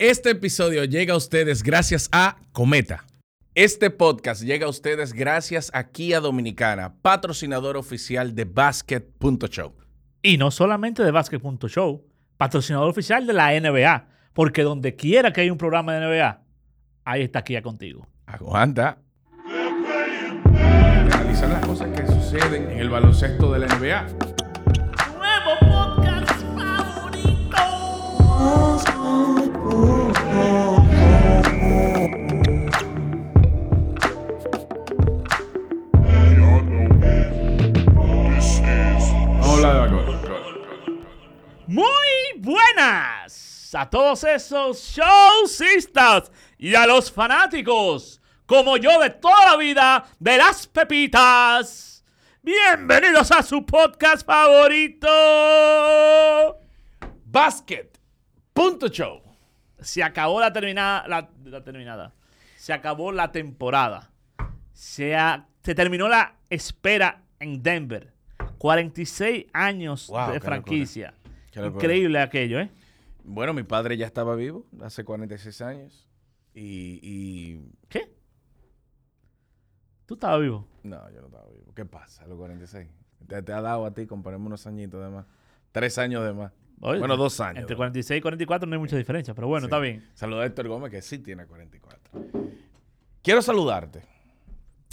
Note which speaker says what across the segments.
Speaker 1: Este episodio llega a ustedes gracias a Cometa. Este podcast llega a ustedes gracias a Kia Dominicana, patrocinador oficial de Basket.show.
Speaker 2: Y no solamente de Basket.show, patrocinador oficial de la NBA. Porque donde quiera que haya un programa de NBA, ahí está Kia contigo.
Speaker 1: Aguanta. Analizar las cosas que suceden en el baloncesto de la NBA. A
Speaker 2: todos esos showcistas y a los fanáticos, como yo de toda la vida, de las pepitas. Bienvenidos a su podcast favorito.
Speaker 1: Basket.show.
Speaker 2: Se acabó la terminada, la, la terminada. Se acabó la temporada. Se, ha- se terminó la espera en Denver. 46 años
Speaker 1: Wow,
Speaker 2: de franquicia. Increíble aquello, ¿eh?
Speaker 1: Bueno, mi padre ya estaba vivo hace 46 años. Y, y-
Speaker 2: ¿Qué? ¿Tú estabas vivo?
Speaker 1: No, yo no estaba vivo. ¿Qué pasa a los 46? Te, te ha dado a ti ponerme unos añitos de más. Tres años de más.
Speaker 2: Oye,
Speaker 1: bueno, dos años.
Speaker 2: Entre
Speaker 1: de
Speaker 2: 46 y 44 no hay mucha diferencia, pero bueno,
Speaker 1: Sí.
Speaker 2: está bien.
Speaker 1: Saluda a Héctor Gómez, que sí tiene 44. Quiero saludarte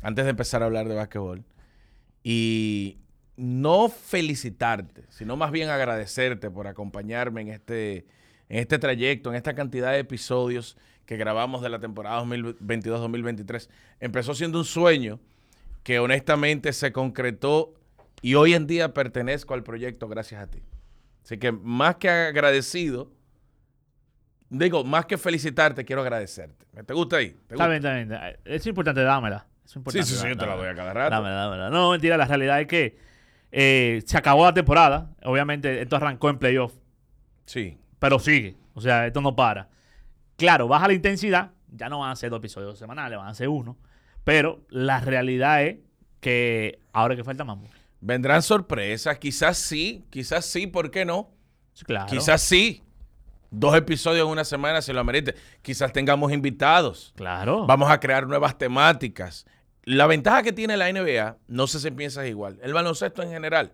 Speaker 1: antes de empezar a hablar de básquetbol y no felicitarte, sino más bien agradecerte por acompañarme en este, en este trayecto, en esta cantidad de episodios que grabamos de la temporada 2022-2023. Empezó siendo un sueño que honestamente se concretó y hoy en día pertenezco al proyecto gracias a ti. Así que más que agradecido, Digo, más que felicitarte, quiero agradecerte. ¿Te gusta ahí? ¿Te
Speaker 2: Está
Speaker 1: gusta?
Speaker 2: bien, está bien. está- Es importante, dámela. Es
Speaker 1: Sí,
Speaker 2: importante,
Speaker 1: sí, sí, yo te la doy a cada rato.
Speaker 2: Dámela, dámela. No, mentira, la realidad es que eh, se acabó la temporada. Obviamente, esto arrancó en playoff,
Speaker 1: Sí.
Speaker 2: Pero sigue. O sea, esto no para. Claro, baja la intensidad. Ya no van a ser dos episodios semanales, van a ser uno. Pero la realidad es que ahora que falta mambo.
Speaker 1: Vendrán sorpresas, quizás sí, quizás sí, ¿por qué no?
Speaker 2: Claro.
Speaker 1: Quizás sí. Dos episodios en una semana se lo amerite. Quizás tengamos invitados.
Speaker 2: Claro.
Speaker 1: Vamos a crear nuevas temáticas. La ventaja que tiene la NBA, no sé si piensas igual, el baloncesto en general,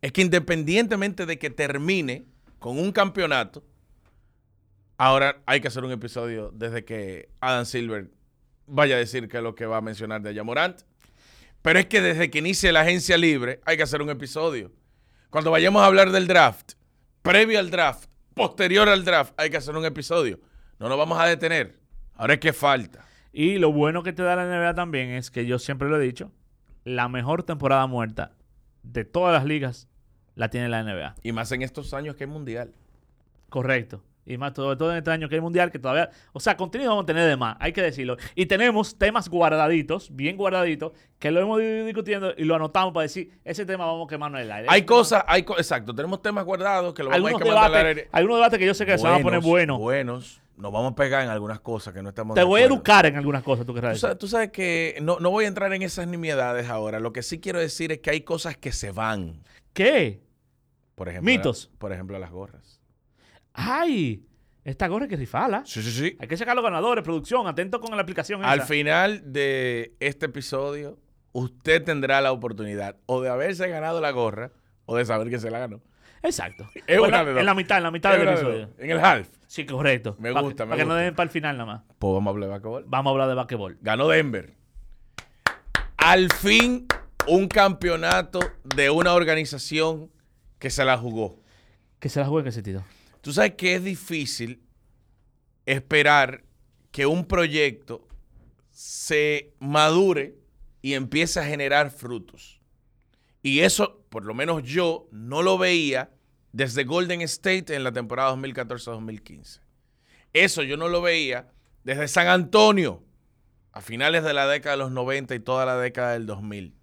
Speaker 1: es que independientemente de que termine con un campeonato, ahora hay que hacer un episodio desde que Adam Silver vaya a decir qué es lo que va a mencionar de Yamorant. Pero es que desde que inicie la agencia libre hay que hacer un episodio. Cuando vayamos a hablar del draft, previo al draft, posterior al draft, hay que hacer un episodio. No nos vamos a detener. Ahora es que falta.
Speaker 2: Y lo bueno que te da la NBA también es que yo siempre lo he dicho, la mejor temporada muerta de todas las ligas la tiene la NBA.
Speaker 1: Y más en estos años que hay mundial.
Speaker 2: Correcto. Y más todo, todo en este año que hay mundial, que todavía, o sea, contenido vamos a tener de más, hay que decirlo. Y tenemos temas guardaditos, bien guardaditos, que lo hemos ido discutiendo y lo anotamos para decir, ese tema vamos a quemarnos en el aire.
Speaker 1: Hay cosas, hay co- exacto, tenemos temas guardados que lo vamos a quemando al
Speaker 2: debates,
Speaker 1: aire.
Speaker 2: algunos debates que yo sé que se van a poner buenos.
Speaker 1: Buenos. Nos vamos a pegar en algunas cosas que no estamos
Speaker 2: Te
Speaker 1: de
Speaker 2: voy a educar en algunas cosas, tú
Speaker 1: Tú
Speaker 2: querrás
Speaker 1: sabes, tú sabes que no, no voy a entrar en esas nimiedades ahora. Lo que sí quiero decir es que hay cosas que se van.
Speaker 2: ¿Qué?
Speaker 1: Por ejemplo,
Speaker 2: Mitos.
Speaker 1: por ejemplo, las gorras.
Speaker 2: ¡Ay! Esta gorra hay que rifarla.
Speaker 1: Sí, sí, sí.
Speaker 2: Hay que sacar los ganadores, producción, atento con la aplicación
Speaker 1: Al
Speaker 2: esa.
Speaker 1: final de este episodio, usted tendrá la oportunidad o de haberse ganado la gorra o de saber que se la ganó.
Speaker 2: Exacto.
Speaker 1: Es
Speaker 2: O en,
Speaker 1: una
Speaker 2: la,
Speaker 1: de dos.
Speaker 2: en la mitad, en la mitad del episodio.
Speaker 1: En el half.
Speaker 2: Sí, correcto.
Speaker 1: Me
Speaker 2: Pa-
Speaker 1: gusta, me
Speaker 2: Para que no
Speaker 1: gusta.
Speaker 2: den para el final nada más.
Speaker 1: Pues vamos a hablar de basquetbol.
Speaker 2: Vamos a hablar de basquetbol.
Speaker 1: Ganó Denver. Al fin, un campeonato de una organización que se la jugó.
Speaker 2: Que se la juegue en qué sentido.
Speaker 1: Tú sabes que es difícil esperar que un proyecto se madure y empiece a generar frutos. Y eso, por lo menos yo, no lo veía desde Golden State en la temporada 2014-2015. Eso yo no lo veía desde San Antonio a finales de la década de los 90 y toda la década del 2000.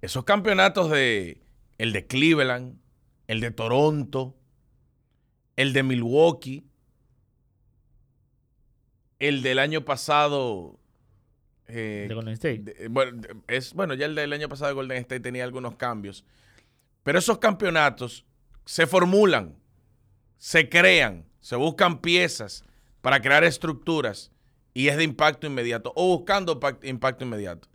Speaker 1: Esos campeonatos de el de Cleveland, el de Toronto, el de Milwaukee, el del año pasado. eh,
Speaker 2: De Golden State.
Speaker 1: de- bueno, es, bueno, ya el del año pasado de Golden State tenía algunos cambios. Pero esos campeonatos se formulan, se crean se buscan piezas para crear estructuras y es de impacto inmediato o buscando pac- impacto inmediato.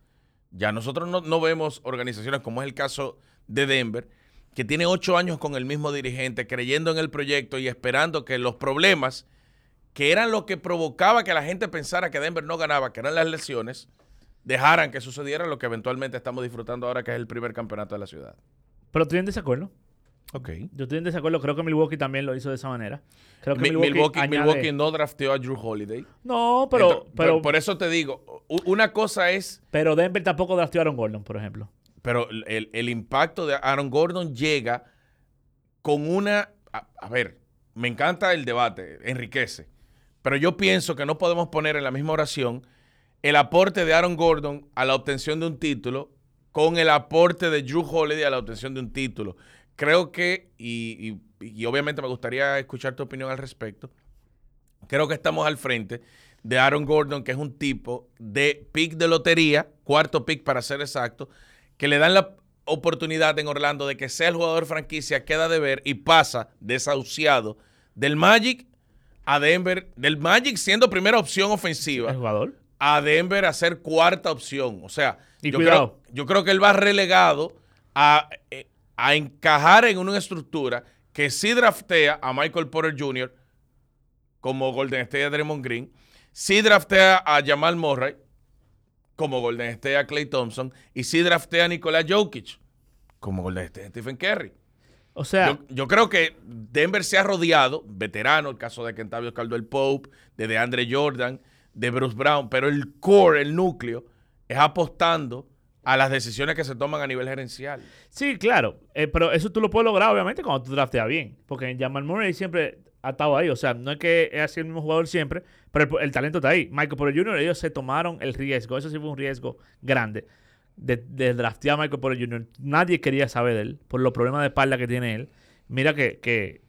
Speaker 1: Ya nosotros no, no vemos organizaciones como es el caso de Denver, que tiene ocho años con el mismo dirigente, creyendo en el proyecto y esperando que los problemas, que eran lo que provocaba que la gente pensara que Denver no ganaba, que eran las lesiones, dejaran que sucediera lo que eventualmente estamos disfrutando ahora, que es el primer campeonato de la ciudad.
Speaker 2: Pero estoy en desacuerdo.
Speaker 1: Ok.
Speaker 2: Yo estoy en desacuerdo. Creo que Milwaukee también lo hizo de esa manera. Creo que
Speaker 1: Mi-
Speaker 2: Milwaukee,
Speaker 1: Milwaukee,
Speaker 2: añade-
Speaker 1: Milwaukee no drafteó a Drew Holiday.
Speaker 2: No, pero,
Speaker 1: Entonces,
Speaker 2: pero,
Speaker 1: por, por eso te digo, una cosa es,
Speaker 2: pero Denver tampoco drafteó a Aaron Gordon, por ejemplo.
Speaker 1: Pero el, el impacto de Aaron Gordon llega con una, a, a ver, me encanta el debate, enriquece, pero yo pienso que no podemos poner en la misma oración el aporte de Aaron Gordon a la obtención de un título con el aporte de Drew Holiday a la obtención de un título. Creo que, y, y- y obviamente me gustaría escuchar tu opinión al respecto, creo que estamos al frente de Aaron Gordon, que es un tipo de pick de lotería, cuarto pick para ser exacto, que le dan la oportunidad en Orlando de que sea el jugador franquicia, queda de ver y pasa desahuciado del Magic a Denver, del Magic siendo primera opción ofensiva
Speaker 2: El jugador.
Speaker 1: a Denver a ser cuarta opción. O sea,
Speaker 2: Y
Speaker 1: yo, creo, yo creo que él va relegado a, eh, a encajar en una estructura que sí draftea a Michael Porter Jr. como Golden State a Draymond Green, sí draftea a Jamal Murray como Golden State a Clay Thompson y sí draftea a Nikola Jokic como Golden State a Stephen Curry.
Speaker 2: O sea,
Speaker 1: Yo, yo creo que Denver se ha rodeado, veterano, el caso de Kentavio Caldwell Pope, de DeAndre Jordan, de Bruce Brown, pero el core, el núcleo, es apostando a las decisiones que se toman a nivel gerencial.
Speaker 2: sí, claro. eh, pero eso tú lo puedes lograr, obviamente, cuando tú drafteas bien. Porque Jamal Murray siempre ha estado ahí. O sea, no es que es así el mismo jugador siempre, pero el, el talento está ahí. Michael Porter Jr., ellos se tomaron el riesgo. Eso sí fue un riesgo grande de, de draftear a Michael Porter Jr. Nadie quería saber de él por los problemas de espalda que tiene él. Mira que, que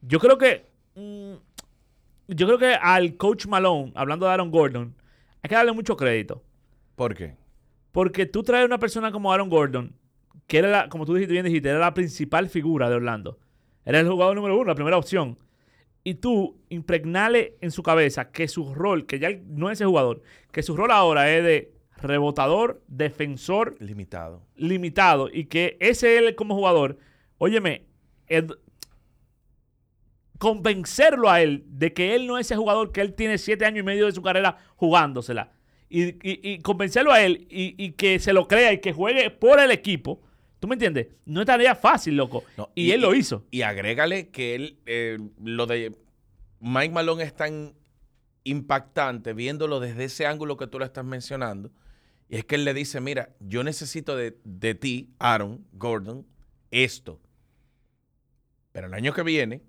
Speaker 2: yo creo que mm, yo creo que al coach Malone, hablando de Aaron Gordon, hay que darle mucho crédito.
Speaker 1: ¿Por qué?
Speaker 2: Porque tú traes una persona como Aaron Gordon, que era, la, como tú dijiste bien, dijiste, era la principal figura de Orlando. Era el jugador número uno, la primera opción. Y tú impregnale en su cabeza que su rol, que ya no es ese jugador, que su rol ahora es de rebotador, defensor
Speaker 1: Limitado.
Speaker 2: limitado y que ese él como jugador, óyeme, convencerlo a él de que él no es ese jugador que él tiene siete años y medio de su carrera jugándosela. Y, y- y convencerlo a él y, y que se lo crea y que juegue por el equipo. ¿Tú me entiendes? No es tarea fácil, loco.
Speaker 1: No,
Speaker 2: y, él lo hizo.
Speaker 1: Y agrégale que él, eh, lo de Mike Malone es tan impactante viéndolo desde ese ángulo que tú lo estás mencionando. Y es que él le dice, mira, yo necesito de, de ti, Aaron Gordon, esto. Pero el año que viene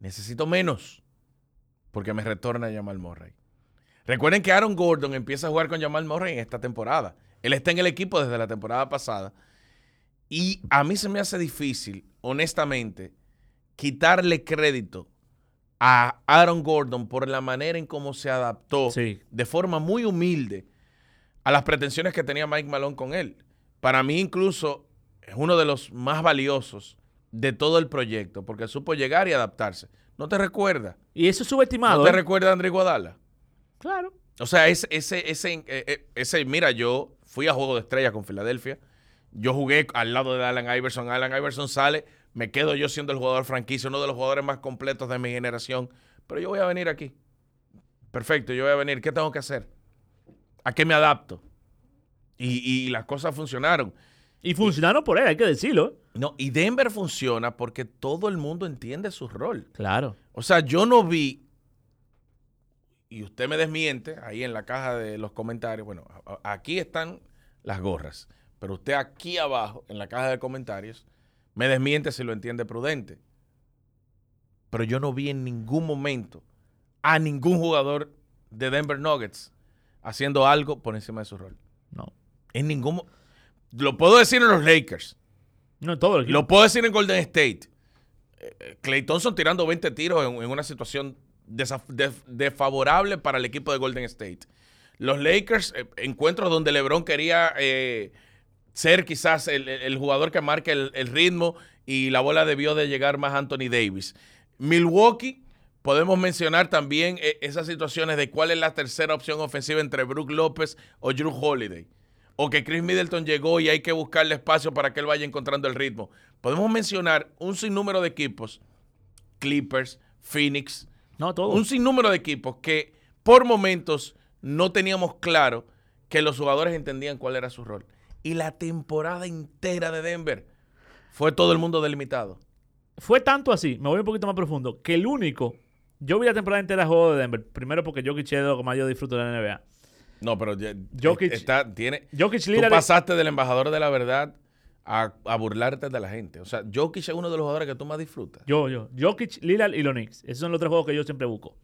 Speaker 1: necesito menos porque me retorna Jamal Murray. Recuerden que Aaron Gordon empieza a jugar con Jamal Murray en esta temporada. Él está en el equipo desde la temporada pasada. Y a mí se me hace difícil, honestamente, quitarle crédito a Aaron Gordon por la manera en cómo se adaptó
Speaker 2: Sí.
Speaker 1: de forma muy humilde a las pretensiones que tenía Mike Malone con él. Para mí incluso es uno de los más valiosos de todo el proyecto porque supo llegar y adaptarse. ¿No te recuerda?
Speaker 2: Y eso es subestimado.
Speaker 1: ¿No te
Speaker 2: ¿eh?
Speaker 1: recuerda a André Guadala?
Speaker 2: Claro.
Speaker 1: O sea, ese, ese, ese, eh, eh, ese, mira, yo fui a Juego de Estrellas con Filadelfia. Yo jugué al lado de Allen Iverson. Allen Iverson sale, me quedo yo siendo el jugador franquicio, uno de los jugadores más completos de mi generación. Pero yo voy a venir aquí. Perfecto, yo voy a venir. ¿Qué tengo que hacer? ¿A qué me adapto? Y, y las cosas funcionaron.
Speaker 2: Y funcionaron por él, hay que decirlo.
Speaker 1: No, y Denver funciona porque todo el mundo entiende su rol.
Speaker 2: Claro.
Speaker 1: O sea, yo no vi, y usted me desmiente ahí en la caja de los comentarios, bueno, aquí están las gorras, pero usted aquí abajo, en la caja de comentarios, me desmiente si lo entiende prudente. Pero yo no vi en ningún momento a ningún jugador de Denver Nuggets haciendo algo por encima de su rol.
Speaker 2: No.
Speaker 1: En ningún... Lo puedo decir en los Lakers.
Speaker 2: No todo el equipo.
Speaker 1: Lo puedo decir en Golden State. Clay Thompson tirando 20 tiros en, en una situación desfavorable para el equipo de Golden State. Los Lakers, eh, encuentros donde LeBron quería eh, ser quizás el, jugador que marque el, el ritmo y la bola debió de llegar más a Anthony Davis. Milwaukee, Podemos mencionar también eh, esas situaciones de cuál es la tercera opción ofensiva entre Brook López o Drew Holiday. O que Chris Middleton llegó y hay que buscarle espacio para que él vaya encontrando el ritmo. Podemos mencionar un sinnúmero de equipos, Clippers, Phoenix,
Speaker 2: No, todo.
Speaker 1: un sinnúmero de equipos que por momentos no teníamos claro que los jugadores entendían cuál era su rol. Y la temporada entera de Denver fue todo el mundo delimitado.
Speaker 2: Fue tanto así, me voy un poquito más profundo, que el único. Yo vi la temporada entera de juego de Denver. Primero porque Jokic es de lo que más yo disfruto de la NBA.
Speaker 1: No, pero
Speaker 2: Jokic-
Speaker 1: está, tiene,
Speaker 2: Jokic
Speaker 1: tú pasaste del embajador de la verdad a, a burlarte de la gente. O sea, Jokic es uno de los jugadores que tú más disfrutas.
Speaker 2: Yo, yo. Jokic, Lillard y los Knicks. Esos son los tres juegos que yo siempre busco.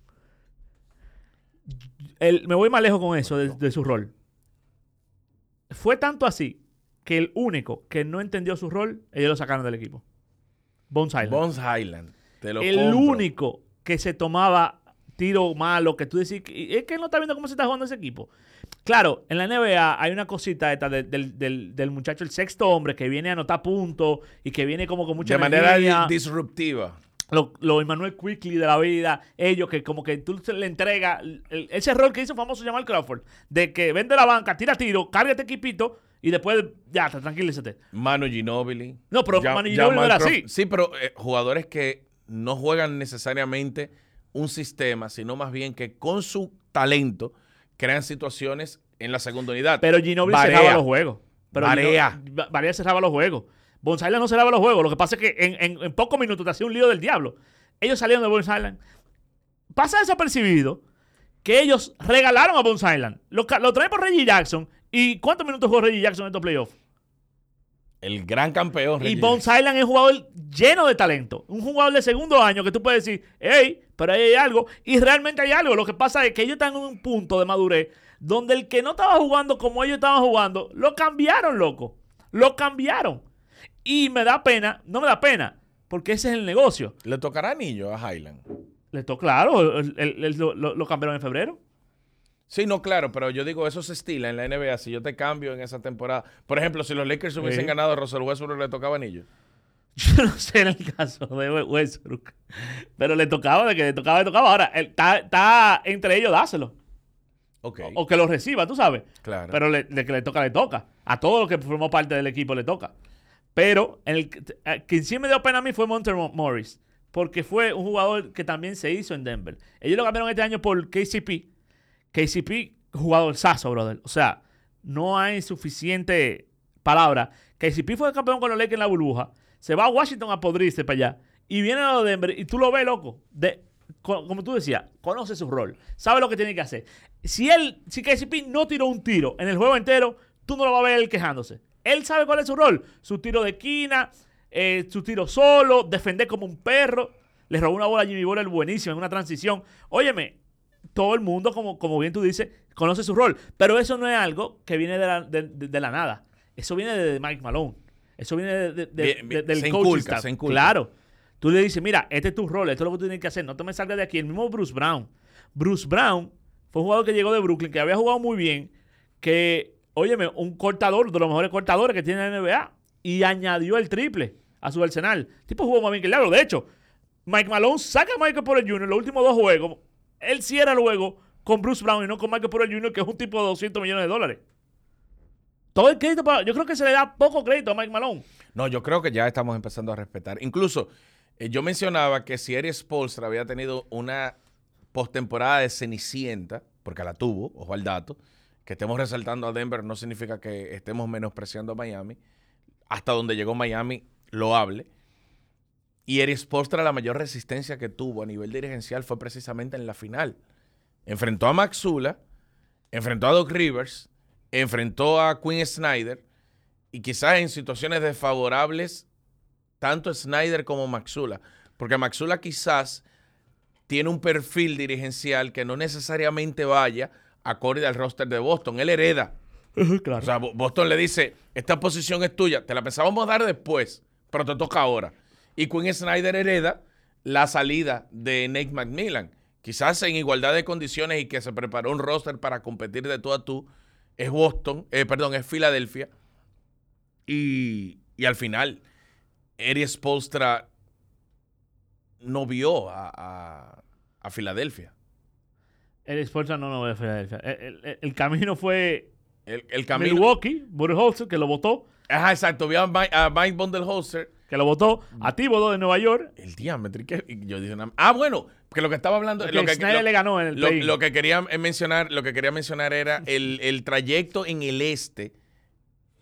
Speaker 2: El- me voy más lejos con eso de, de su rol. Fue tanto así que el único que no entendió su rol, ellos lo sacaron del equipo. Bones Island.
Speaker 1: Bones Highland. Te lo
Speaker 2: el
Speaker 1: compro.
Speaker 2: único que se tomaba tiro malo, que tú decís, es que él no está viendo cómo se está jugando ese equipo. Claro, en la NBA hay una cosita esta del, del- del- del muchacho, el sexto hombre, que viene a anotar puntos y que viene como con mucha
Speaker 1: De manera
Speaker 2: energía.
Speaker 1: disruptiva.
Speaker 2: Lo, lo Emmanuel Quickly de la vida, ellos que como que tú le entregas el- ese rol que hizo famoso Jamal Crawford, de que vende la banca, tira tiro, cárgate equipito y después ya, te- tranquilízate.
Speaker 1: Manu Ginobili.
Speaker 2: No, pero
Speaker 1: Ya-
Speaker 2: Manu Ginobili no era
Speaker 1: Crawford.
Speaker 2: así.
Speaker 1: Sí, pero eh, jugadores que no juegan necesariamente un sistema, sino más bien que con su talento crean situaciones en la segunda unidad.
Speaker 2: Pero Ginobili cerraba los juegos. Pero
Speaker 1: Barea.
Speaker 2: Gino- Ba- Barea cerraba los juegos. Bones Island no cerraba los juegos. Lo que pasa es que en, en- en pocos minutos te hacía un lío del diablo. Ellos salieron de Bones Island. Pasa desapercibido que ellos regalaron a Bones Island. Lo, lo traen por Reggie Jackson. ¿Y cuántos minutos jugó Reggie Jackson en estos playoffs?
Speaker 1: El gran campeón.
Speaker 2: Y
Speaker 1: Reggie
Speaker 2: Bones Island es un jugador lleno de talento. Un jugador de segundo año que tú puedes decir, hey, pero ahí hay algo. Y realmente hay algo. Lo que pasa es que ellos están en un punto de madurez donde el que no estaba jugando como ellos estaban jugando, lo cambiaron, loco. Lo cambiaron. Y me da pena, no me da pena, porque ese es el negocio.
Speaker 1: Le tocará anillo a Highland.
Speaker 2: Le tocó, claro, el- el- el- lo, lo- cambiaron en febrero.
Speaker 1: Sí, no, claro, pero yo digo, eso se estila en la NBA. Si yo te cambio en esa temporada. Por ejemplo, si los Lakers hubiesen
Speaker 2: Sí.
Speaker 1: ganado, a Russell Westbrook le tocaba anillo.
Speaker 2: Yo no sé en el caso de We- Westbrook. Pero le tocaba, de que le tocaba, le tocaba. Ahora, está, entre ellos dáselo.
Speaker 1: Ok.
Speaker 2: O que lo reciba, tú sabes.
Speaker 1: Claro.
Speaker 2: Pero le, de que le toca, le toca. A todo lo que formó parte del equipo le toca. Pero en el, que- sí me dio pena a mí fue Monter Mo- Morris. Porque fue un jugador que también se hizo en Denver. Ellos lo cambiaron este año por KCP. KCP, jugador sazo, brother. O sea, no hay suficiente palabra. KCP fue campeón con los Lakers en la burbuja. Se va a Washington a podrirse para allá. Y viene a Denver y tú lo ves, loco. De, co- como tú decías, conoce su rol. Sabe lo que tiene que hacer. Si él, si KCP no tiró un tiro en el juego entero, tú no lo vas a ver él quejándose. Él sabe cuál es su rol. Su tiro de esquina, eh, su tiro solo, defender como un perro. Le robó una bola a Jimmy Butler buenísima en una transición. Óyeme, todo el mundo, como, como bien tú dices, conoce su rol. Pero eso no es algo que viene de la, de, de- de la nada. Eso viene de Mike Malone. Eso viene
Speaker 1: Bien, bien.
Speaker 2: del
Speaker 1: Se
Speaker 2: coaching
Speaker 1: inculca,
Speaker 2: staff.
Speaker 1: se inculca.
Speaker 2: Claro. Tú le dices, mira, este es tu rol, esto es lo que tú tienes que hacer, no te me salgas de aquí. El mismo Bruce Brown. Bruce Brown fue un jugador que llegó de Brooklyn, que había jugado muy bien, que, óyeme, un cortador, de los mejores cortadores que tiene la NBA, y añadió el triple a su arsenal. El tipo jugó más bien que el. De hecho, Mike Malone saca a Michael Porter Jr. los últimos dos juegos. Él cierra el juego con Bruce Brown y no con Michael Porter Jr., que es un tipo de 200 millones de dólares. Todo el crédito para. Yo creo que se le da poco crédito a Mike Malone.
Speaker 1: No, yo creo que ya estamos empezando a respetar. Incluso, eh, yo mencionaba que si Eris Spolstra había tenido una postemporada de Cenicienta, porque la tuvo, ojo al dato, que estemos resaltando a Denver no significa que estemos menospreciando a Miami. Hasta donde llegó Miami, lo hable. Y Eris Spolstra, la mayor resistencia que tuvo a nivel dirigencial fue precisamente en la final. Enfrentó a Maxula, enfrentó a Doc Rivers, enfrentó a Quinn Snyder y quizás en situaciones desfavorables, tanto Snyder como Maxula. Porque Maxula quizás tiene un perfil dirigencial que no necesariamente vaya acorde al roster de Boston. Él hereda.
Speaker 2: claro.
Speaker 1: O sea, Bo- Boston le dice, esta posición es tuya, te la pensábamos dar después, pero te toca ahora. Y Quinn Snyder hereda la salida de Nate McMillan. Quizás en igualdad de condiciones y que se preparó un roster para competir de tú a tú, es Boston, eh, perdón, es Filadelfia. Y, y al final, Eddie Spolstra no vio a, a- a Filadelfia.
Speaker 2: El Sportsman no, no de Filadelfia. El, el- el camino fue
Speaker 1: El, el camino.
Speaker 2: Milwaukee, Budenholzer, que lo votó,
Speaker 1: Ajá, exacto. Vi a Mike, a Mike Bundelholzer.
Speaker 2: que lo votó a Thibodeau de Nueva York.
Speaker 1: El diámetro. Y yo dije, ah, bueno, que lo que estaba hablando.
Speaker 2: Porque
Speaker 1: Lo que, lo-
Speaker 2: le ganó en el
Speaker 1: lo, lo que quería mencionar, lo que quería mencionar era el, el trayecto en el este,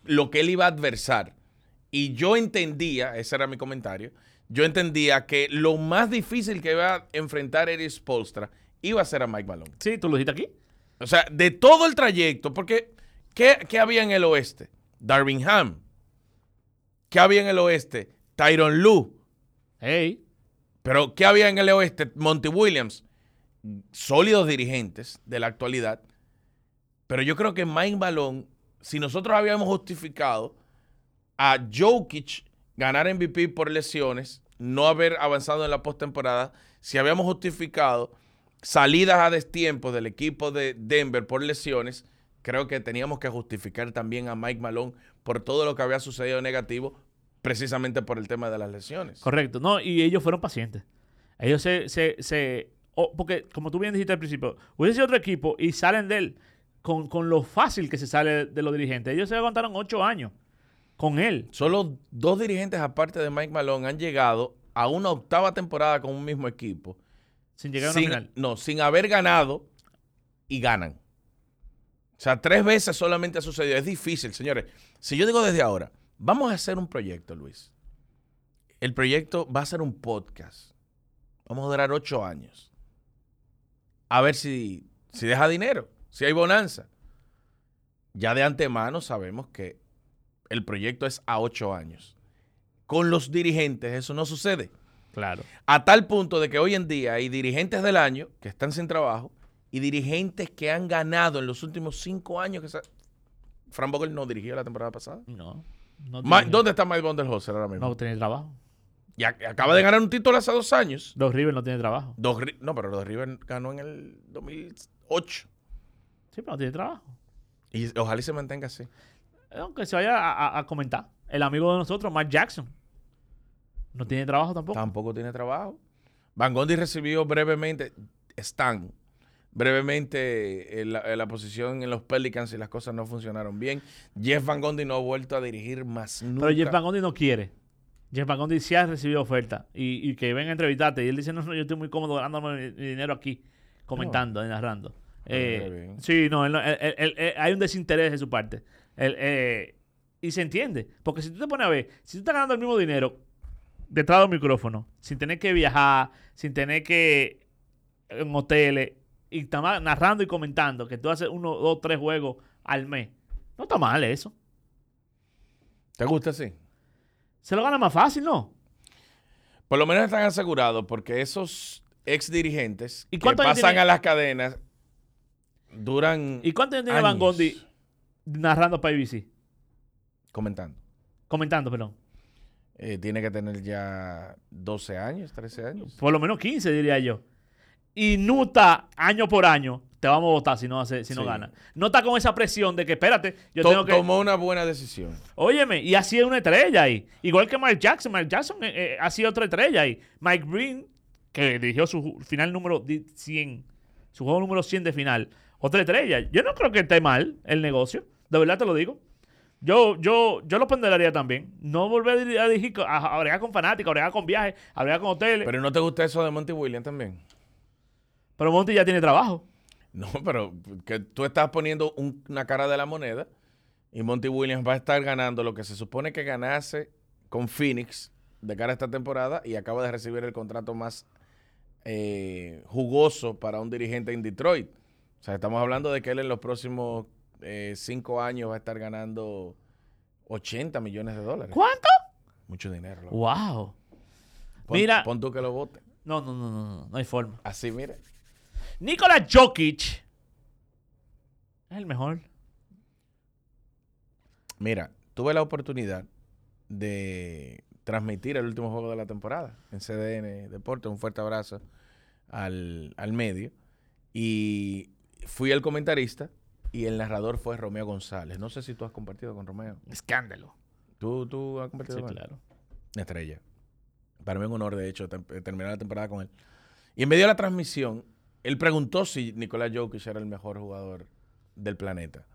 Speaker 1: lo que él iba a adversar. Y yo entendía, ese era mi comentario, yo entendía que lo más difícil que iba a enfrentar Eric Spolstra iba a ser a Mike Malone.
Speaker 2: Sí, tú lo dijiste aquí.
Speaker 1: O sea, de todo el trayecto, porque ¿qué, qué había en el oeste? Darvin Ham. ¿Qué había en el oeste? Tyron Lue.
Speaker 2: Hey,
Speaker 1: Pero ¿qué había en el oeste? Monty Williams. Sólidos dirigentes de la actualidad. Pero yo creo que Mike Malone, si nosotros habíamos justificado a Jokic ganar MVP por lesiones, no haber avanzado en la postemporada, si habíamos justificado salidas a destiempo del equipo de Denver por lesiones, creo que teníamos que justificar también a Mike Malone por todo lo que había sucedido negativo, precisamente por el tema de las lesiones.
Speaker 2: correcto. No, y ellos fueron pacientes. Ellos se... se, se porque, como tú bien dijiste al principio, hubiese sido otro equipo y salen de él con, con lo fácil que se sale de los dirigentes. Ellos se aguantaron ocho años con él.
Speaker 1: Solo dos dirigentes, aparte de Mike Malone, han llegado a una octava temporada con un mismo equipo.
Speaker 2: Sin llegar a una
Speaker 1: sin,
Speaker 2: final.
Speaker 1: No, sin haber ganado y ganan. O sea, tres veces solamente ha sucedido. Es difícil, señores. Si yo digo desde ahora, vamos a hacer un proyecto, Luis. El proyecto va a ser un podcast. Vamos a durar ocho años. A ver si, si deja dinero, si hay bonanza. Ya de antemano sabemos que el proyecto es a ocho años. Con los dirigentes eso no sucede.
Speaker 2: Claro.
Speaker 1: A tal punto de que hoy en día hay dirigentes del año que están sin trabajo y dirigentes que han ganado en los últimos cinco años. Que se... Fran Vogel no dirigió la temporada pasada.
Speaker 2: No. No,
Speaker 1: Ma- ¿Dónde está Mike Bundelhauser ahora mismo?
Speaker 2: no tiene trabajo.
Speaker 1: Y ac- acaba de ganar un título hace dos años.
Speaker 2: Dos River no tiene trabajo.
Speaker 1: Dos Ri- no, pero los River ganó en el 2008.
Speaker 2: Sí, pero no tiene trabajo.
Speaker 1: Y ojalá y se mantenga así.
Speaker 2: Aunque se vaya a, a- a comentar. El amigo de nosotros, Mark Jackson. No tiene trabajo tampoco.
Speaker 1: Tampoco tiene trabajo. Van Gondi recibió brevemente, están brevemente en la, en la posición en los Pelicans y las cosas no funcionaron bien. Jeff Van Gondi no ha vuelto a dirigir más nunca.
Speaker 2: Pero Jeff Van Gundy no quiere. Jeff Van Gundy sí ha recibido oferta. Y, y que venga a entrevistarte. Y él dice, no, no, yo estoy muy cómodo ganándome mi, dinero aquí. Comentando y narrando. Eh, sí, no, él no- él- él- hay un desinterés de su parte. Eh, y se entiende. Porque si tú te pones a ver, si tú estás ganando el mismo dinero detrás del micrófono, sin tener que viajar, sin tener que en hoteles, y está narrando y comentando que tú haces uno, dos, tres juegos al mes. No está mal eso.
Speaker 1: ¿Te gusta así?
Speaker 2: Se lo gana más fácil, ¿no?
Speaker 1: Por lo menos están asegurados porque esos ex dirigentes
Speaker 2: ¿Y
Speaker 1: que pasan
Speaker 2: tiene-
Speaker 1: a las cadenas duran
Speaker 2: ¿Y cuánto tiene Van Gondi narrando para ABC?
Speaker 1: comentando.
Speaker 2: Comentando, perdón.
Speaker 1: Eh, tiene que tener ya 12 años, 13 años.
Speaker 2: Por lo menos 15, diría yo. Y Nuta, año por año, te vamos a votar si no, hace, si no
Speaker 1: Sí.
Speaker 2: gana. No está con esa presión de que, espérate, yo
Speaker 1: To-
Speaker 2: tengo que...
Speaker 1: Tomó una buena decisión.
Speaker 2: Óyeme, y así es una estrella ahí. Igual que Mike Jackson. Mike Jackson eh, eh, ha sido otra estrella ahí. Mike Green, que dirigió su final número di- 100, su juego número 100 de final. Otra estrella. Yo no creo que esté mal el negocio. De verdad te lo digo. Yo, yo, yo lo ponderaría también. No volver a dir- a dirigir, a, a con fanáticos, a bregar con viajes, a bregar con hoteles. Pero,
Speaker 1: Pero ¿no te gusta eso de Monty Williams también?
Speaker 2: Monty ya tiene trabajo.
Speaker 1: No, pero que tú estás poniendo un- una cara de la moneda y Monty Williams va a estar ganando lo que se supone que ganase con Phoenix de cara a esta temporada y acaba de recibir el contrato más eh, jugoso para un dirigente en Detroit. O sea, estamos hablando de que él en los próximos eh, cinco años va a estar ganando 80 millones de dólares.
Speaker 2: ¿Cuánto?
Speaker 1: Mucho dinero. loco.
Speaker 2: Wow.
Speaker 1: Pon,
Speaker 2: Mira.
Speaker 1: Pon tú que lo vote.
Speaker 2: No, no, no, no, no, no hay forma.
Speaker 1: Así, mire.
Speaker 2: Nikola Jokic es el mejor.
Speaker 1: Mira, tuve la oportunidad de transmitir el último juego de la temporada en CDN Deportes. Un fuerte abrazo al, al medio. Y fui el comentarista y el narrador fue Romeo González. No sé si tú has compartido con Romeo.
Speaker 2: Escándalo.
Speaker 1: ¿Tú, tú has compartido
Speaker 2: Sí,
Speaker 1: con él?
Speaker 2: claro.
Speaker 1: Estrella. Para mí es un honor, de hecho, terminar la temporada con él. Y en medio de la transmisión, él preguntó si Nicolás Jokic era el mejor jugador del planeta.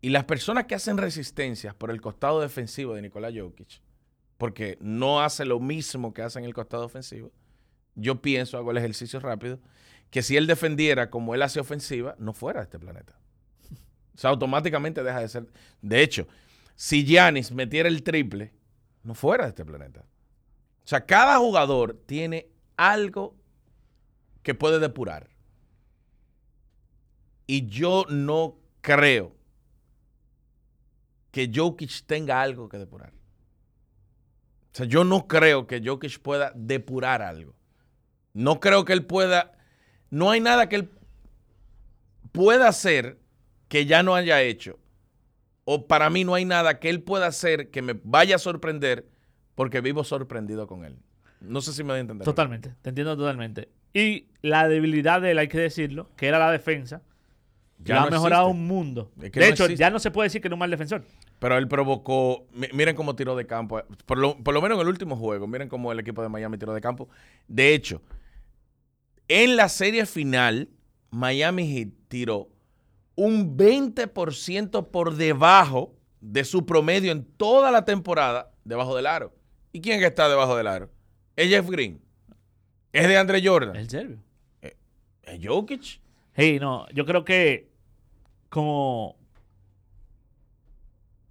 Speaker 1: Y las personas que hacen resistencias por el costado defensivo de Nicolás Jokic, porque no hace lo mismo que hace en el costado ofensivo, yo pienso, hago el ejercicio rápido, que si él defendiera como él hace ofensiva, no fuera de este planeta. O sea, automáticamente deja de ser. De hecho, si Giannis metiera el triple, no fuera de este planeta. O sea, cada jugador tiene algo que puede depurar. Y yo no creo que Jokic tenga algo que depurar. O sea, yo no creo que Jokic pueda depurar algo. No creo que él pueda. No hay nada que él pueda hacer que ya no haya hecho. O para mí no hay nada que él pueda hacer que me vaya a sorprender porque vivo sorprendido con él. No sé si me voy a entender.
Speaker 2: Totalmente, te entiendo totalmente. Y la debilidad de él, hay que decirlo, que era la defensa,
Speaker 1: Ya no
Speaker 2: ha mejorado
Speaker 1: existe.
Speaker 2: un mundo.
Speaker 1: Es que
Speaker 2: de
Speaker 1: no
Speaker 2: hecho,
Speaker 1: existe.
Speaker 2: ya no se puede decir que era un mal defensor.
Speaker 1: Pero él provocó. mi- Miren cómo tiró de campo. Por lo, por lo menos en el último juego. Miren cómo el equipo de Miami tiró de campo. De hecho, en la serie final, Miami Heat tiró un 20% por debajo de su promedio en toda la temporada debajo del aro. ¿Y quién está debajo del aro? Es Jeff Green. Es de Andre Jordan.
Speaker 2: El serbio.
Speaker 1: Es Jokic.
Speaker 2: Hey, no, yo creo que como,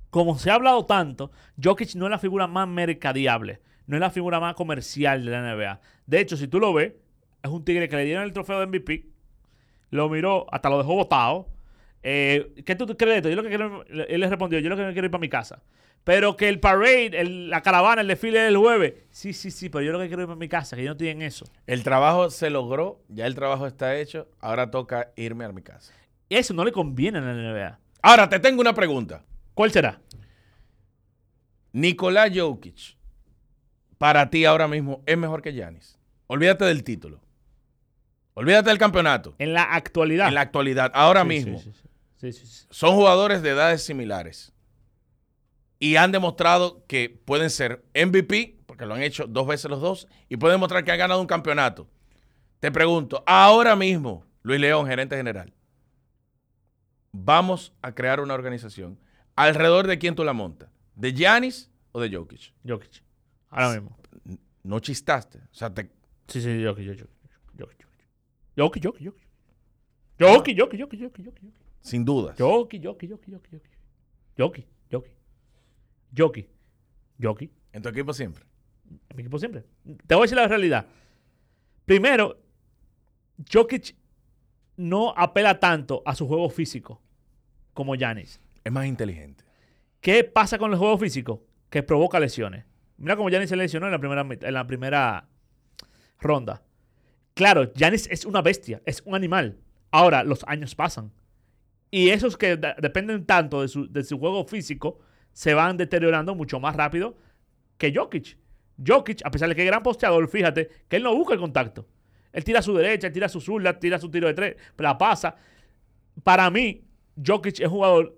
Speaker 2: como se ha hablado tanto, Jokic no es la figura más mercadiable, no es la figura más comercial de la NBA. De hecho, si tú lo ves, es un tigre que le dieron el trofeo de MVP, lo miró, hasta lo dejó botado. Eh, ¿Qué tú crees de esto? Yo lo que quiero, él le respondió, yo lo que me quiero ir para mi casa. Pero que el parade, el- la caravana, el desfile del jueves, sí, sí, sí, pero yo lo que quiero ir para mi casa, que yo no estoy en eso.
Speaker 1: El trabajo se logró. Ya el trabajo está hecho. Ahora toca irme a mi casa.
Speaker 2: Eso no le conviene a la NBA.
Speaker 1: Ahora te tengo una pregunta.
Speaker 2: ¿Cuál será?
Speaker 1: Nicolás Jokic, para ti ahora mismo es mejor que Giannis. Olvídate del título. Olvídate del campeonato.
Speaker 2: En la actualidad.
Speaker 1: En la actualidad, ahora
Speaker 2: Sí,
Speaker 1: mismo,
Speaker 2: sí, sí, sí. Sí, sí, sí.
Speaker 1: son jugadores de edades similares. Y han demostrado que pueden ser MVP, porque lo han hecho dos veces los dos, y pueden demostrar que han ganado un campeonato. Te pregunto, ahora mismo, Luis León, gerente general, vamos a crear una organización. ¿Alrededor de quién tú la montas? ¿De Giannis o de Jokic?
Speaker 2: Jokic. Ahora mismo.
Speaker 1: No chistaste. O sea, te,
Speaker 2: Sí, sí, Jokic, Jokic. Jokic, Jokic. Jokic, Jokic, Jokic. Jokic, Jokic, Jokic, Jokic, Jokic.
Speaker 1: sin dudas.
Speaker 2: Jokic, Jokic, Jokic, Jokic, Jokic. Jokic, Jokic. Jokic. Jokic.
Speaker 1: En tu equipo siempre.
Speaker 2: En mi equipo siempre. Te voy a decir la realidad. Primero, Jokic no apela tanto a su juego físico como Giannis.
Speaker 1: Es más inteligente.
Speaker 2: ¿Qué pasa con el juego físico? Que provoca lesiones. Mira cómo Giannis se lesionó en la primera, en la primera ronda. Claro, Giannis es una bestia, es un animal. Ahora, los años pasan. Y esos que de- dependen tanto de su, juego físico se van deteriorando mucho más rápido que Jokic. Jokic, a pesar de que es gran posteador, fíjate que él no busca el contacto. Él tira a su derecha, tira a su zurda, tira su tiro de tres, la pasa. Para mí, Jokic es un jugador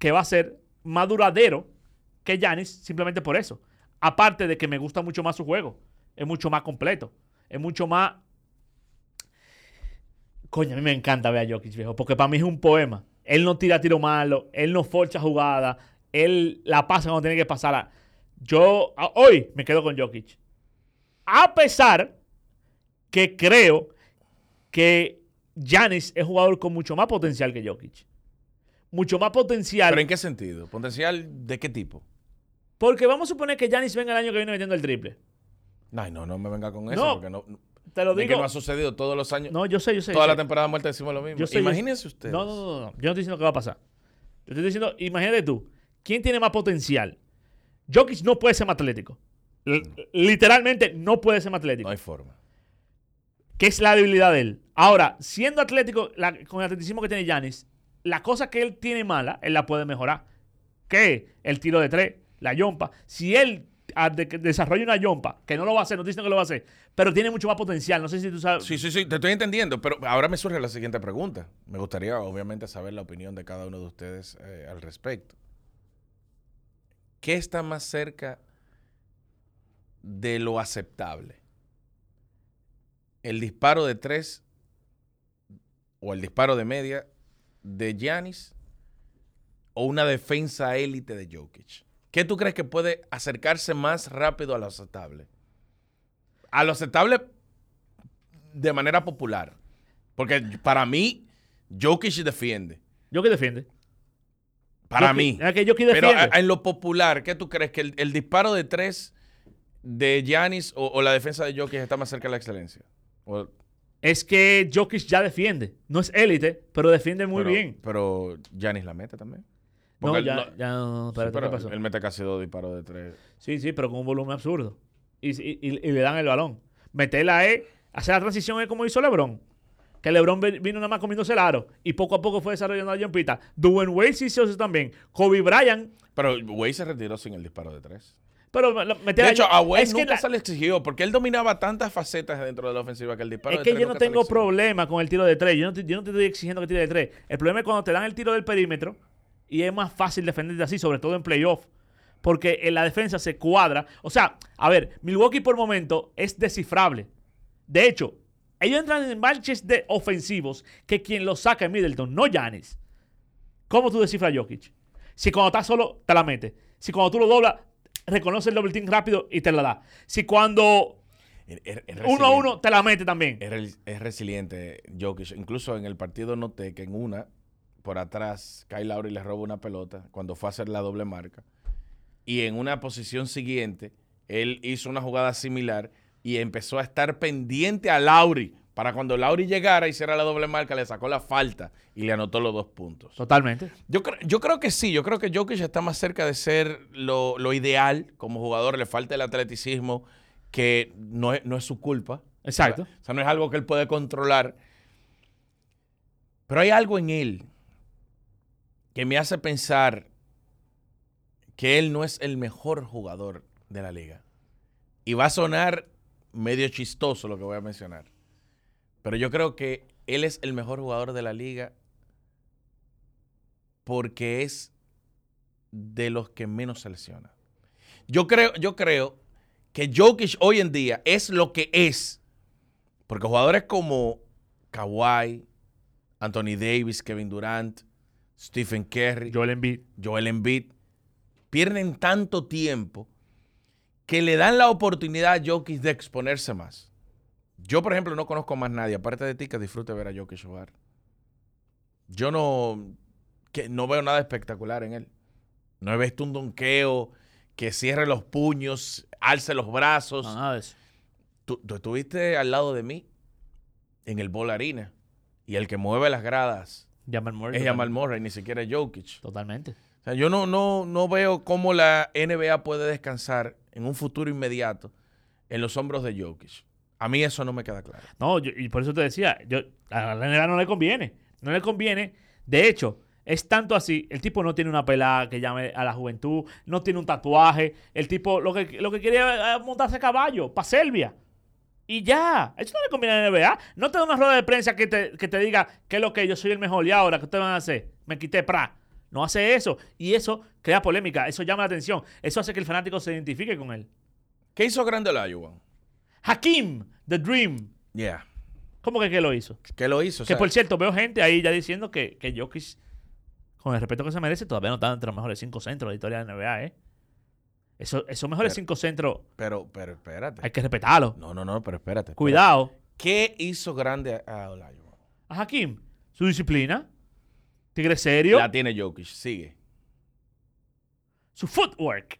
Speaker 2: que va a ser más duradero que Giannis simplemente por eso. Aparte de que me gusta mucho más su juego. Es mucho más completo. Es mucho más... Coño, a mí me encanta ver a Jokic, viejo. Porque para mí es un poema. Él no tira tiro malo. Él no forcha jugada. Él la pasa cuando tiene que pasarla. Yo hoy me quedo con Jokic. A pesar que creo que Giannis es jugador con mucho más potencial que Jokic. Mucho más potencial.
Speaker 1: ¿Pero en qué sentido? ¿Potencial de qué tipo?
Speaker 2: Porque vamos a suponer que Giannis venga el año que viene metiendo el triple.
Speaker 1: Ay, no, no me venga con eso.
Speaker 2: No,
Speaker 1: porque no,
Speaker 2: Te lo
Speaker 1: de que
Speaker 2: digo.
Speaker 1: no ha sucedido todos los años.
Speaker 2: No, yo sé, yo sé.
Speaker 1: toda
Speaker 2: yo
Speaker 1: la
Speaker 2: sé.
Speaker 1: temporada muerta decimos lo mismo.
Speaker 2: Yo sé, yo-
Speaker 1: Imagínense ustedes.
Speaker 2: No, no, no, no. Yo no estoy diciendo que va a pasar. Yo estoy diciendo, imagínate tú, ¿quién tiene más potencial? Jokic no puede ser más atlético. L- literalmente no puede ser más atlético.
Speaker 1: No hay forma.
Speaker 2: ¿Qué es la debilidad de él? Ahora, siendo atlético, la- con el atleticismo que tiene Yanis, la cosa que él tiene mala, él la puede mejorar. ¿Qué? El tiro de tres, la yompa. Si él de- que desarrolla una yompa, que no lo va a hacer, no diciendo que lo va a hacer, pero tiene mucho más potencial. No sé si tú sabes.
Speaker 1: Sí, sí, sí, te estoy entendiendo, pero ahora me surge la siguiente pregunta. Me gustaría, obviamente, saber la opinión de cada uno de ustedes eh, al respecto. ¿Qué está más cerca de lo aceptable? el disparo de tres o el disparo de media de Giannis o una defensa élite de Jokic? ¿Qué tú crees que puede acercarse más rápido a lo aceptable? A lo aceptable de manera popular. Porque para mí, Jokic defiende.
Speaker 2: Jokic defiende.
Speaker 1: Para
Speaker 2: Jokic-
Speaker 1: mí.
Speaker 2: es que Jokic
Speaker 1: Pero en lo popular, ¿qué tú crees? ¿Que el, el disparo de tres de Giannis o, o la defensa de Jokic está más cerca de la excelencia? O-
Speaker 2: Es que Jokic ya defiende. No es élite, pero defiende muy
Speaker 1: pero-
Speaker 2: bien.
Speaker 1: Pero Giannis la mete también.
Speaker 2: No,
Speaker 1: Porque
Speaker 2: ya,
Speaker 1: no-
Speaker 2: ya, no,
Speaker 1: Sí,
Speaker 2: espérate,
Speaker 1: pero
Speaker 2: ¿qué pasó?
Speaker 1: Él mete casi dos disparos de tres.
Speaker 2: Sí, sí, pero con un volumen absurdo. Y, y- y- y le dan el balón. Meterla es, hacer la transición es como hizo LeBron. Que LeBron vi- vino nada más comiéndose el aro y poco a poco fue desarrollando la jumpita. Dwayne Wade sí hizo eso también. Kobe Bryant,
Speaker 1: Pero Wade se retiró sin el disparo de tres.
Speaker 2: pero meter
Speaker 1: De hecho, a Wade
Speaker 2: es que
Speaker 1: nunca
Speaker 2: la-
Speaker 1: se le exigió porque él dominaba tantas facetas dentro de la ofensiva que el disparo
Speaker 2: Es
Speaker 1: de
Speaker 2: que
Speaker 1: tres
Speaker 2: yo no tengo problema con el tiro de tres. Yo no, te, yo no te estoy exigiendo que tire de tres. El problema es cuando te dan el tiro del perímetro y es más fácil defenderte así, sobre todo en playoff. Porque en la defensa se cuadra. O sea, a ver, Milwaukee por momento es descifrable. De hecho, ellos entran en marches de ofensivos que quien los saca es Middleton, no Giannis. ¿Cómo tú descifras a Jokic? Si cuando estás solo, te la metes. Si cuando tú lo doblas, reconoce el double team rápido y te la da. Si cuando
Speaker 1: Es- es- es
Speaker 2: uno a uno, te la mete también.
Speaker 1: Es resiliente Jokic. Incluso en el partido noté que en una, por atrás, Kyle Lowry le roba una pelota cuando fue a hacer la doble marca. Y en una posición siguiente, él hizo una jugada similar y empezó a estar pendiente a Lowry. Para cuando Lowry llegara y hiciera la doble marca, le sacó la falta y le anotó los dos puntos.
Speaker 2: Totalmente.
Speaker 1: Yo, cre- yo creo que sí, yo creo que Jokic está más cerca de ser lo, lo ideal como jugador. Le falta el atleticismo, que no es, no es su culpa.
Speaker 2: Exacto.
Speaker 1: O sea, no es algo que él puede controlar. Pero hay algo en él que me hace pensar que él no es el mejor jugador de la liga. Y va a sonar medio chistoso lo que voy a mencionar. Pero yo creo que él es el mejor jugador de la liga porque es de los que menos se lesiona. Yo creo, yo creo que Jokic hoy en día es lo que es. Porque jugadores como Kawhi, Anthony Davis, Kevin Durant, Stephen Curry,
Speaker 2: Joel Embiid.
Speaker 1: Joel Embiid, pierden tanto tiempo que le dan la oportunidad a Jokic de exponerse más. Yo, por ejemplo, no conozco más nadie, aparte de ti, que disfrute ver a Jokic jugar. Yo no, que no veo nada espectacular en él. No he visto un donqueo que cierre los puños, alce los brazos.
Speaker 2: No, nada de eso.
Speaker 1: Tú, tú estuviste al lado de mí en el Ball Arena y el que mueve las gradas
Speaker 2: Jamal Murray.
Speaker 1: es Jamal Murray, ni siquiera Jokic.
Speaker 2: Totalmente.
Speaker 1: O sea, yo no, no, no veo cómo la NBA puede descansar en un futuro inmediato en los hombros de Jokic. A mí eso no me queda claro.
Speaker 2: No, yo- y por eso te decía, yo, a la NBA no le conviene. No le conviene. De hecho, es tanto así. El tipo no tiene una pelada que llame a la juventud, no tiene un tatuaje. El tipo lo que, lo que quería es montarse a caballo para Serbia. Y ya. Eso no le conviene a la NBA. No te da una rueda de prensa que te, que te diga que es lo que yo soy el mejor y ahora, ¿qué ustedes van a hacer? Me quité pra. No hace eso. Y eso crea polémica. Eso llama la atención. Eso hace que el fanático se identifique con él.
Speaker 1: ¿Qué hizo grande el Iowa?
Speaker 2: Hakim, The Dream.
Speaker 1: Yeah.
Speaker 2: ¿Cómo que, que lo hizo?
Speaker 1: ¿Qué lo hizo?
Speaker 2: Que por cierto, veo gente ahí ya diciendo que, que Jokic, con el respeto que se merece, todavía no está entre los mejores cinco centros de la historia de la NBA, ¿eh? Eso, esos mejores
Speaker 1: Pero-
Speaker 2: cinco centros
Speaker 1: pero, pero espérate.
Speaker 2: hay que respetarlos.
Speaker 1: No, no, no, pero espérate. espérate.
Speaker 2: Cuidado.
Speaker 1: ¿Qué hizo grande a, Olajuwon?
Speaker 2: A Hakim, su disciplina, tigre serio,
Speaker 1: La tiene Jokic. Sigue.
Speaker 2: su footwork,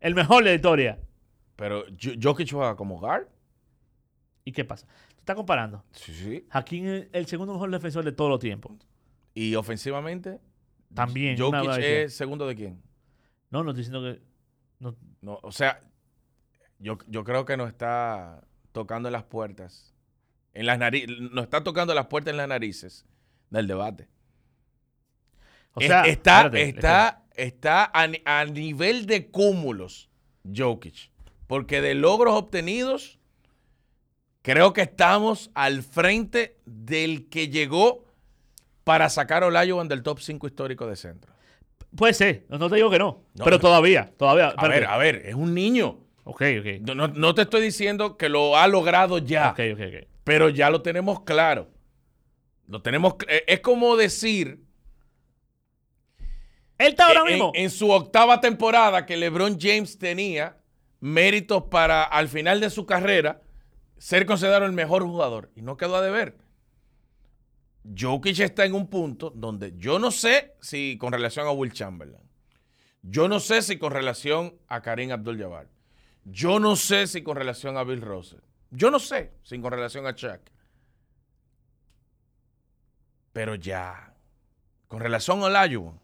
Speaker 2: el mejor de la historia.
Speaker 1: Pero Jo- Jokic juega como guard.
Speaker 2: ¿Y qué pasa? Tú estás comparando.
Speaker 1: Sí, sí.
Speaker 2: Hakim es el segundo mejor defensor de todos los tiempos.
Speaker 1: Y ofensivamente,
Speaker 2: También.
Speaker 1: Jokic es segundo de quién?
Speaker 2: No, no estoy diciendo que. No-
Speaker 1: No, o sea, yo, yo creo que nos está tocando en las puertas, en las narices, nos está tocando las puertas en las narices del debate.
Speaker 2: o
Speaker 1: Es-
Speaker 2: sea,
Speaker 1: está,
Speaker 2: espérate,
Speaker 1: está, está a, a nivel de cúmulos Jokic, porque de logros obtenidos, creo que estamos al frente del que llegó para sacar a Olajuwon del top 5 histórico de centro.
Speaker 2: Puede ser, no, te digo que no,
Speaker 1: No,
Speaker 2: pero
Speaker 1: no.
Speaker 2: todavía, todavía.
Speaker 1: A
Speaker 2: espérate.
Speaker 1: ver, a ver, es un niño.
Speaker 2: Ok, ok.
Speaker 1: No, no- te estoy diciendo que lo ha logrado ya.
Speaker 2: Ok, ok, ok.
Speaker 1: pero ya lo tenemos claro. Lo tenemos, eh, es como decir
Speaker 2: Él está ahora
Speaker 1: en,
Speaker 2: mismo.
Speaker 1: en su octava temporada que LeBron James tenía méritos para al final de su carrera ser considerado el mejor jugador y no quedó a deber. Jokic está en un punto donde yo no sé si con relación a Will Chamberlain, yo no sé si con relación a Karim Abdul-Jabbar, yo no sé si con relación a Bill Russell, yo no sé si con relación a Chuck, pero ya, con relación a Olajuwon,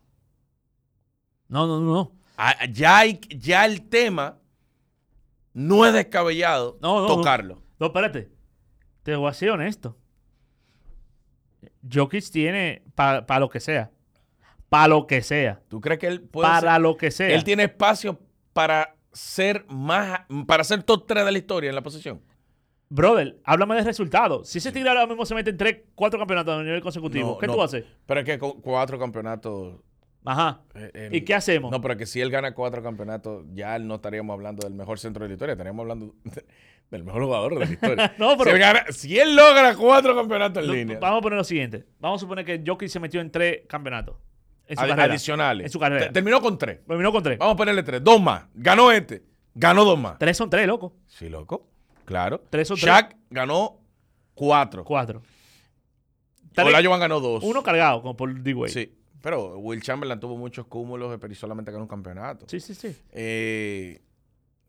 Speaker 2: no, no, no.
Speaker 1: Ah, ya, hay, ya el tema no es descabellado
Speaker 2: No, no, no.
Speaker 1: tocarlo.
Speaker 2: No, espérate. Te voy a ser honesto. Jokic tiene para lo que sea. Para lo que sea.
Speaker 1: ¿Tú crees que él puede
Speaker 2: Para
Speaker 1: ser-
Speaker 2: lo que sea.
Speaker 1: él tiene espacio para ser más para ser top 3 de la historia en la posición?
Speaker 2: Brother, háblame de resultados. Si ese tigre ahora mismo se mete en 3, 4 campeonatos a nivel consecutivo,
Speaker 1: No,
Speaker 2: ¿qué
Speaker 1: no.
Speaker 2: tú haces?
Speaker 1: Pero es que con cuatro campeonatos.
Speaker 2: Ajá.
Speaker 1: eh,
Speaker 2: ¿Y qué hacemos?
Speaker 1: No, pero que si él gana cuatro campeonatos, ya no estaríamos hablando del mejor centro de la historia, estaríamos hablando de- del mejor jugador de la historia.
Speaker 2: No, pero-
Speaker 1: si, él gana- si él logra cuatro campeonatos en
Speaker 2: No,
Speaker 1: línea,
Speaker 2: Vamos a poner lo siguiente. Vamos a suponer que Jokic se metió en 3 campeonatos. En su
Speaker 1: adi-
Speaker 2: carrera.
Speaker 1: adicionales.
Speaker 2: En su carrera.
Speaker 1: Te- Terminó con tres.
Speaker 2: Terminó con 3.
Speaker 1: Vamos a ponerle tres. Dos más. Ganó este. Ganó dos más.
Speaker 2: 3 son 3, loco.
Speaker 1: Sí, loco. Claro.
Speaker 2: Tres son
Speaker 1: Shaq ganó cuatro.
Speaker 2: 4.
Speaker 1: Olajuwon ganó dos.
Speaker 2: Uno cargado, como por D-Way.
Speaker 1: Sí. Pero Will Chamberlain tuvo muchos cúmulos, pero solamente ganó un campeonato.
Speaker 2: sí, sí. sí.
Speaker 1: Eh,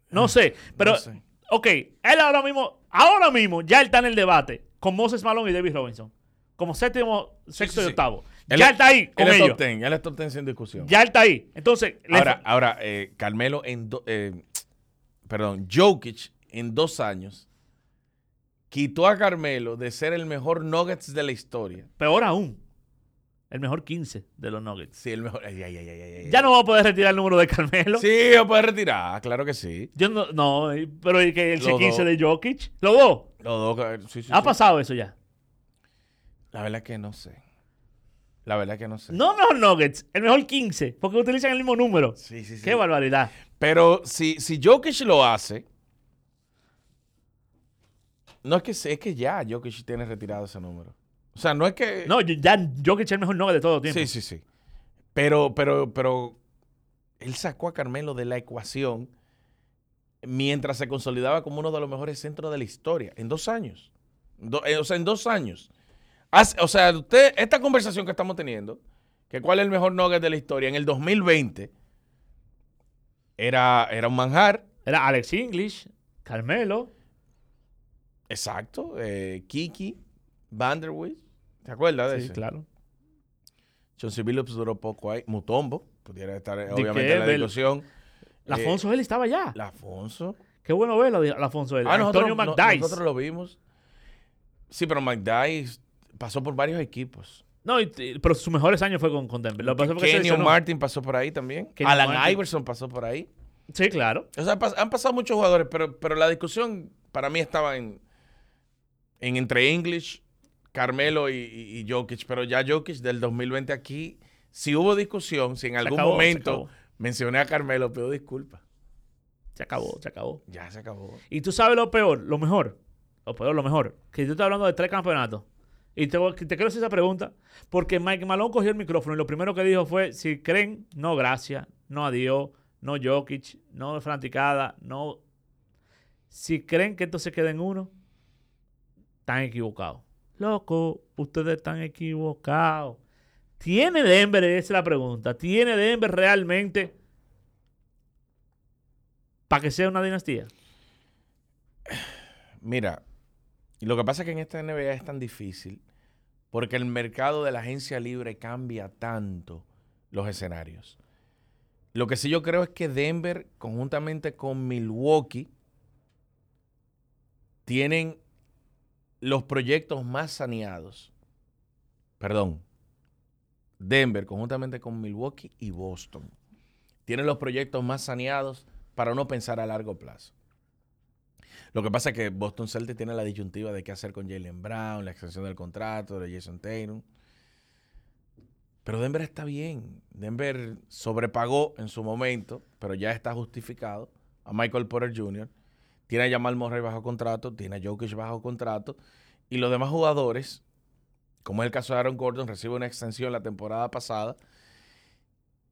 Speaker 2: No sé, pero,
Speaker 1: no sé.
Speaker 2: ok, él ahora mismo, ahora mismo, ya él está en el debate con Moses Malone y David Robinson. Como séptimo, sexto
Speaker 1: sí,
Speaker 2: y octavo.
Speaker 1: Él
Speaker 2: ya él está ahí con
Speaker 1: él es
Speaker 2: ellos.
Speaker 1: top 10. Él es top 10 sin discusión.
Speaker 2: Ya él está ahí. Entonces,
Speaker 1: Ahora, ahora eh, Carmelo en... do- eh, perdón, Jokic en dos años quitó a Carmelo de ser el mejor Nuggets de la historia.
Speaker 2: peor aún, el mejor 15 de los Nuggets.
Speaker 1: Sí, el mejor... ay, ay, ay.
Speaker 2: Ya no va a poder retirar el número de Carmelo.
Speaker 1: Sí, lo puede retirar, claro que sí.
Speaker 2: Yo no, no, pero ¿y que el
Speaker 1: Los
Speaker 2: 15
Speaker 1: dos.
Speaker 2: de Jokic, los dos.
Speaker 1: Los dos, sí, sí,
Speaker 2: Ha
Speaker 1: sí.
Speaker 2: pasado eso ya.
Speaker 1: La verdad que no sé. La verdad que no sé.
Speaker 2: No mejor Nuggets, el mejor 15, porque utilizan el mismo número.
Speaker 1: Sí, sí, sí.
Speaker 2: Qué barbaridad.
Speaker 1: Pero si, si Jokic lo hace, no es que es que ya Jokic tiene retirado ese número. O sea, no es que.
Speaker 2: No, ya Jokic es el mejor Nugget de todo tiempo.
Speaker 1: sí, sí, sí. Pero, pero, pero él sacó a Carmelo de la ecuación mientras se consolidaba como uno de los mejores centros de la historia. En dos años. Do- eh, o sea, en dos años. Hace- o sea, usted, esta conversación que estamos teniendo, que cuál es el mejor nugget de la historia, en el 2020 era, era un manjar.
Speaker 2: Era Alex English, Carmelo.
Speaker 1: Exacto. eh, Kiki, Vanderwill. ¿Te acuerdas de
Speaker 2: Sí,
Speaker 1: eso?
Speaker 2: claro.
Speaker 1: Chauncey Billups duró poco ahí. Mutombo, pudiera estar eh, obviamente en la discusión.
Speaker 2: La
Speaker 1: Eh,
Speaker 2: Afonso él estaba allá.
Speaker 1: Lafonso.
Speaker 2: Qué bueno verlo, la Afonso él.
Speaker 1: Ah, nosotros,
Speaker 2: Antonio
Speaker 1: no-
Speaker 2: McDyess.
Speaker 1: nosotros lo vimos. Sí, pero McDyess pasó por varios equipos.
Speaker 2: No, y- pero sus mejores años fue con, con Denver. Lo pasó lesionó.
Speaker 1: Martin pasó por ahí también. Alan
Speaker 2: Martin.
Speaker 1: Iverson pasó por ahí.
Speaker 2: Sí, claro.
Speaker 1: O sea, pas- han pasado muchos jugadores, pero, pero la discusión para mí estaba en, en entre English, Carmelo y, y- y Jokic. Pero ya Jokic del 2020 aquí, si hubo discusión, si en algún
Speaker 2: acabó,
Speaker 1: momento mencioné a Carmelo, pido disculpas.
Speaker 2: Se acabó, se acabó.
Speaker 1: Ya se acabó.
Speaker 2: Y tú sabes lo peor, lo mejor. Lo peor, lo mejor. Que yo estoy hablando de tres campeonatos. Y te quiero hacer esa pregunta. Porque Mike Malone cogió el micrófono y lo primero que dijo fue: si creen, no gracias, no adiós, no Jokic, no Franticada, no. Si creen que esto se queda en uno, están equivocados. Loco, ustedes están equivocados. ¿Tiene Denver, esa es la pregunta, ¿tiene Denver realmente para que sea una dinastía?
Speaker 1: Mira, lo que pasa es que en esta NBA es tan difícil porque el mercado de la agencia libre cambia tanto los escenarios. Lo que sí yo creo es que Denver, conjuntamente con Milwaukee, tienen los proyectos más saneados. Perdón. Denver, conjuntamente con Milwaukee y Boston, tienen los proyectos más saneados para no pensar a largo plazo. Lo que pasa es que Boston Celtics tiene la disyuntiva de qué hacer con Jalen Brown, la extensión del contrato de Jason Tatum. Pero Denver está bien. Denver sobrepagó en su momento, pero ya está justificado a Michael Porter Jr. Tiene a Jamal Murray bajo contrato, tiene a Jokic bajo contrato y los demás jugadores, como es el caso de Aaron Gordon, recibe una extensión la temporada pasada.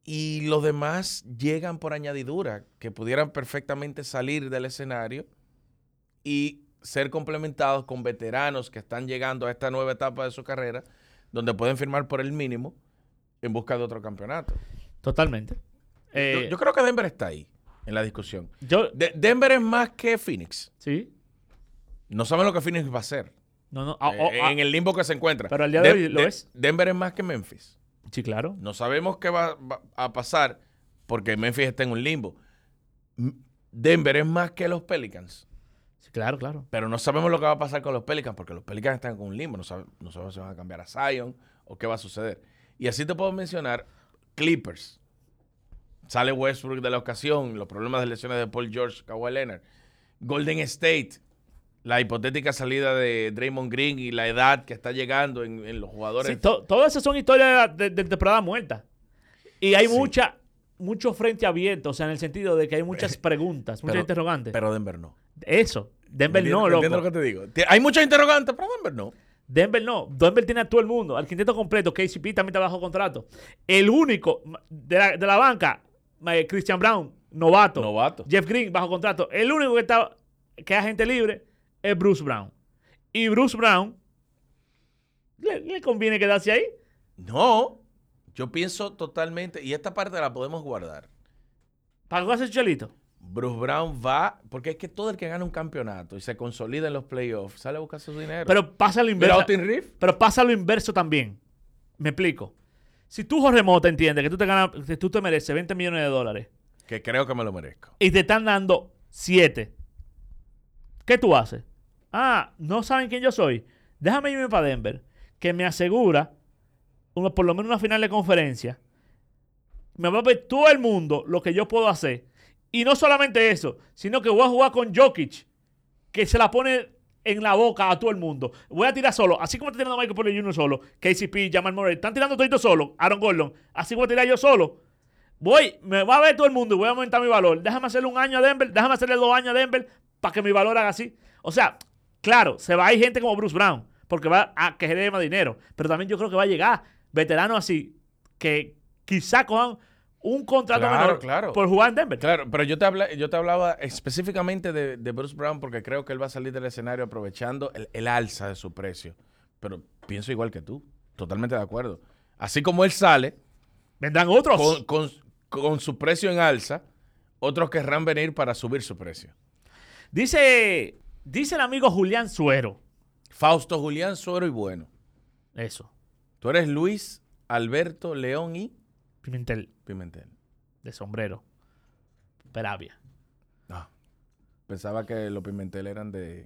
Speaker 1: Y los demás llegan por añadidura, que pudieran perfectamente salir del escenario y ser complementados con veteranos que están llegando a esta nueva etapa de su carrera, donde pueden firmar por el mínimo en busca de otro campeonato.
Speaker 2: Totalmente.
Speaker 1: Yo,
Speaker 2: Eh,
Speaker 1: yo creo que Denver está ahí en la discusión.
Speaker 2: yo-
Speaker 1: De- Denver es más que Phoenix.
Speaker 2: sí.
Speaker 1: No saben lo que Phoenix va a hacer.
Speaker 2: No, no. ah,
Speaker 1: eh,
Speaker 2: oh, ah,
Speaker 1: en el limbo que se encuentra.
Speaker 2: Pero al día de hoy lo es.
Speaker 1: Denver es más que Memphis.
Speaker 2: Sí, claro.
Speaker 1: No sabemos qué va, va a pasar porque Memphis está en un limbo. Denver es más que los Pelicans.
Speaker 2: Sí, claro, claro.
Speaker 1: Pero no sabemos lo que va a pasar con los Pelicans porque los Pelicans están en un limbo. No, sabe- no sabemos si van a cambiar a Zion o qué va a suceder. Y así te puedo mencionar Clippers. Sale Westbrook de la ocasión, los problemas de lesiones de Paul George, Kawhi Leonard. Golden State, la hipotética salida de Draymond Green y la edad que está llegando en, en los jugadores.
Speaker 2: Sí, to- todas esas son historias de, de temporada muerta. Y hay
Speaker 1: Sí.
Speaker 2: mucha, mucho frente abierto, o sea, en el sentido de que hay muchas preguntas, muchas
Speaker 1: pero-
Speaker 2: interrogantes.
Speaker 1: Pero Denver no.
Speaker 2: Eso. Denver
Speaker 1: ¿Entiendes-
Speaker 2: no, loco.
Speaker 1: entiendes lo que te digo? Hay muchas interrogantes, pero Denver no.
Speaker 2: Denver no. Denver tiene a todo el mundo. Al quinteto completo. KCP también está bajo contrato. El único de la, de la banca, Christian Brown, novato.
Speaker 1: Novato.
Speaker 2: Jeff Green bajo contrato. El único que está que es agente libre es Bruce Brown. Y Bruce Brown le, le conviene quedarse ahí.
Speaker 1: No. Yo pienso totalmente, y esta parte la podemos guardar.
Speaker 2: ¿Para su chelito?
Speaker 1: Bruce Brown va, porque es que todo el que gana un campeonato y se consolida en los playoffs sale a buscar su dinero.
Speaker 2: Pero pasa lo inverso. Pero pasa lo inverso también. Me explico. Si tú, Jorge Mota, entiendes que tú te, ganas, que tú te mereces 20 millones de dólares
Speaker 1: Que creo que me lo merezco.
Speaker 2: y te están dando 7, ¿qué tú haces? Ah, no saben quién yo soy. Déjame irme para Denver, que me asegura una- por lo menos una final de conferencia. Me va a ver todo el mundo lo que yo puedo hacer. Y no solamente eso, sino que voy a jugar con Jokic, que se la pone en la boca a todo el mundo. Voy a tirar solo, así como está tirando Michael Porter Jr. solo, KCP, Jamal Murray, están tirando toditos solo, Aaron Gordon, así a tirar yo solo. Voy, me va a ver todo el mundo y voy a aumentar mi valor. Déjame hacerle un año a Denver, déjame hacerle dos años a Denver para que mi valor haga así. O sea, claro, se va a ir gente como Bruce Brown, porque va a que genere más dinero. Pero también yo creo que va a llegar veteranos así, que quizá cojan un contrato
Speaker 1: Claro,
Speaker 2: menor
Speaker 1: claro.
Speaker 2: por jugar en Denver.
Speaker 1: Claro, pero yo te, habla- yo te hablaba específicamente de, de Bruce Brown porque creo que él va a salir del escenario aprovechando el, el alza de su precio. Pero pienso igual que tú, totalmente de acuerdo. Así como él sale
Speaker 2: Vendrán otros.
Speaker 1: con, con- con su precio en alza, otros querrán venir para subir su precio.
Speaker 2: Dice, dice el amigo Julián Suero.
Speaker 1: Fausto Julián Suero y Bueno.
Speaker 2: Eso.
Speaker 1: Tú eres Luis Alberto León y
Speaker 2: Pimentel
Speaker 1: Pimentel.
Speaker 2: de sombrero. Peravia.
Speaker 1: Ah, pensaba que los Pimentel eran de...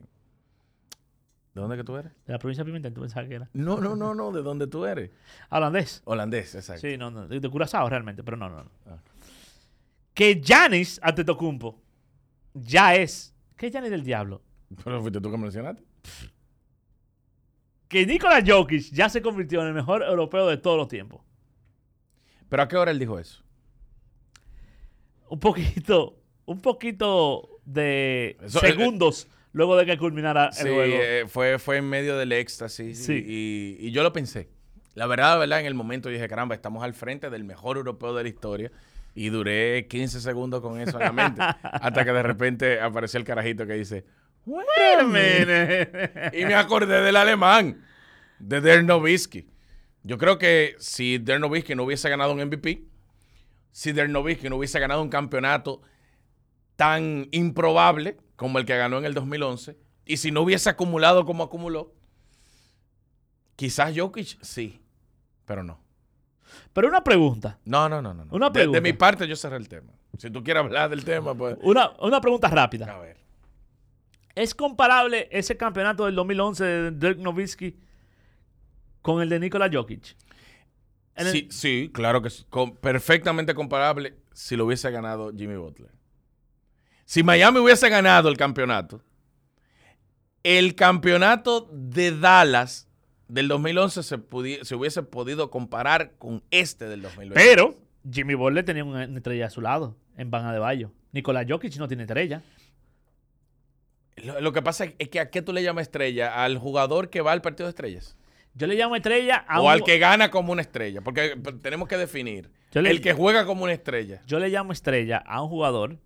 Speaker 1: ¿De dónde que tú eres?
Speaker 2: De la provincia de Pimentel, tú pensabas que era.
Speaker 1: No, no, no, no, ¿de dónde tú eres?
Speaker 2: Holandés.
Speaker 1: Holandés, exacto.
Speaker 2: Sí, no, no. De, de Curazao realmente, pero no, no. no.
Speaker 1: Ah.
Speaker 2: Que Janis Antetokounmpo ya es. ¿Qué es Janis del diablo?
Speaker 1: Pero fuiste tú que mencionaste.
Speaker 2: Que Nikola Jokic ya se convirtió en el mejor europeo de todos los tiempos.
Speaker 1: ¿Pero a qué hora él dijo eso?
Speaker 2: Un poquito, un poquito de
Speaker 1: Eso, eh,
Speaker 2: segundos luego de que culminara
Speaker 1: Sí,
Speaker 2: el juego.
Speaker 1: eh, fue, fue en medio del éxtasis.
Speaker 2: Sí.
Speaker 1: Y, y yo lo pensé. La verdad, la verdad, en el momento dije, caramba, estamos al frente del mejor europeo de la historia. Y duré 15 segundos con eso en la mente. hasta que de repente apareció el carajito que dice, "Wait a minute". y me acordé del alemán, de Der Nowitzki. Yo creo que si Der Nowitzki no hubiese ganado un MVP, si Der Nowitzki no hubiese ganado un campeonato tan improbable como el que ganó en el 2011, y si no hubiese acumulado como acumuló, quizás Jokic sí, pero no.
Speaker 2: Pero una pregunta,
Speaker 1: No, no, no, no.
Speaker 2: Una
Speaker 1: De- de,
Speaker 2: pregunta.
Speaker 1: mi parte yo cerré el tema. Si tú quieres hablar del tema, pues...
Speaker 2: una, una pregunta rápida.
Speaker 1: A ver.
Speaker 2: ¿Es comparable ese campeonato del 2011 de Dirk Nowitzki con el de Nikola Jokic? En el-
Speaker 1: Sí, sí, claro que es com- perfectamente comparable si lo hubiese ganado Jimmy Butler. Si Miami hubiese ganado el campeonato, el campeonato de Dallas del 2011 se, se hubiese podido comparar con este del 2020.
Speaker 2: Pero Jimmy Butler tenía una estrella a su lado en Van de Bayo. Nikola Jokic no tiene estrella.
Speaker 1: Lo, lo que pasa es que a qué tú le llamas estrella, al jugador que va al partido de estrellas.
Speaker 2: Yo le llamo estrella a
Speaker 1: o
Speaker 2: un-
Speaker 1: al que gana como una estrella, porque p- tenemos que definir.
Speaker 2: Le-
Speaker 1: el que juega como una estrella.
Speaker 2: Yo le llamo estrella a un jugador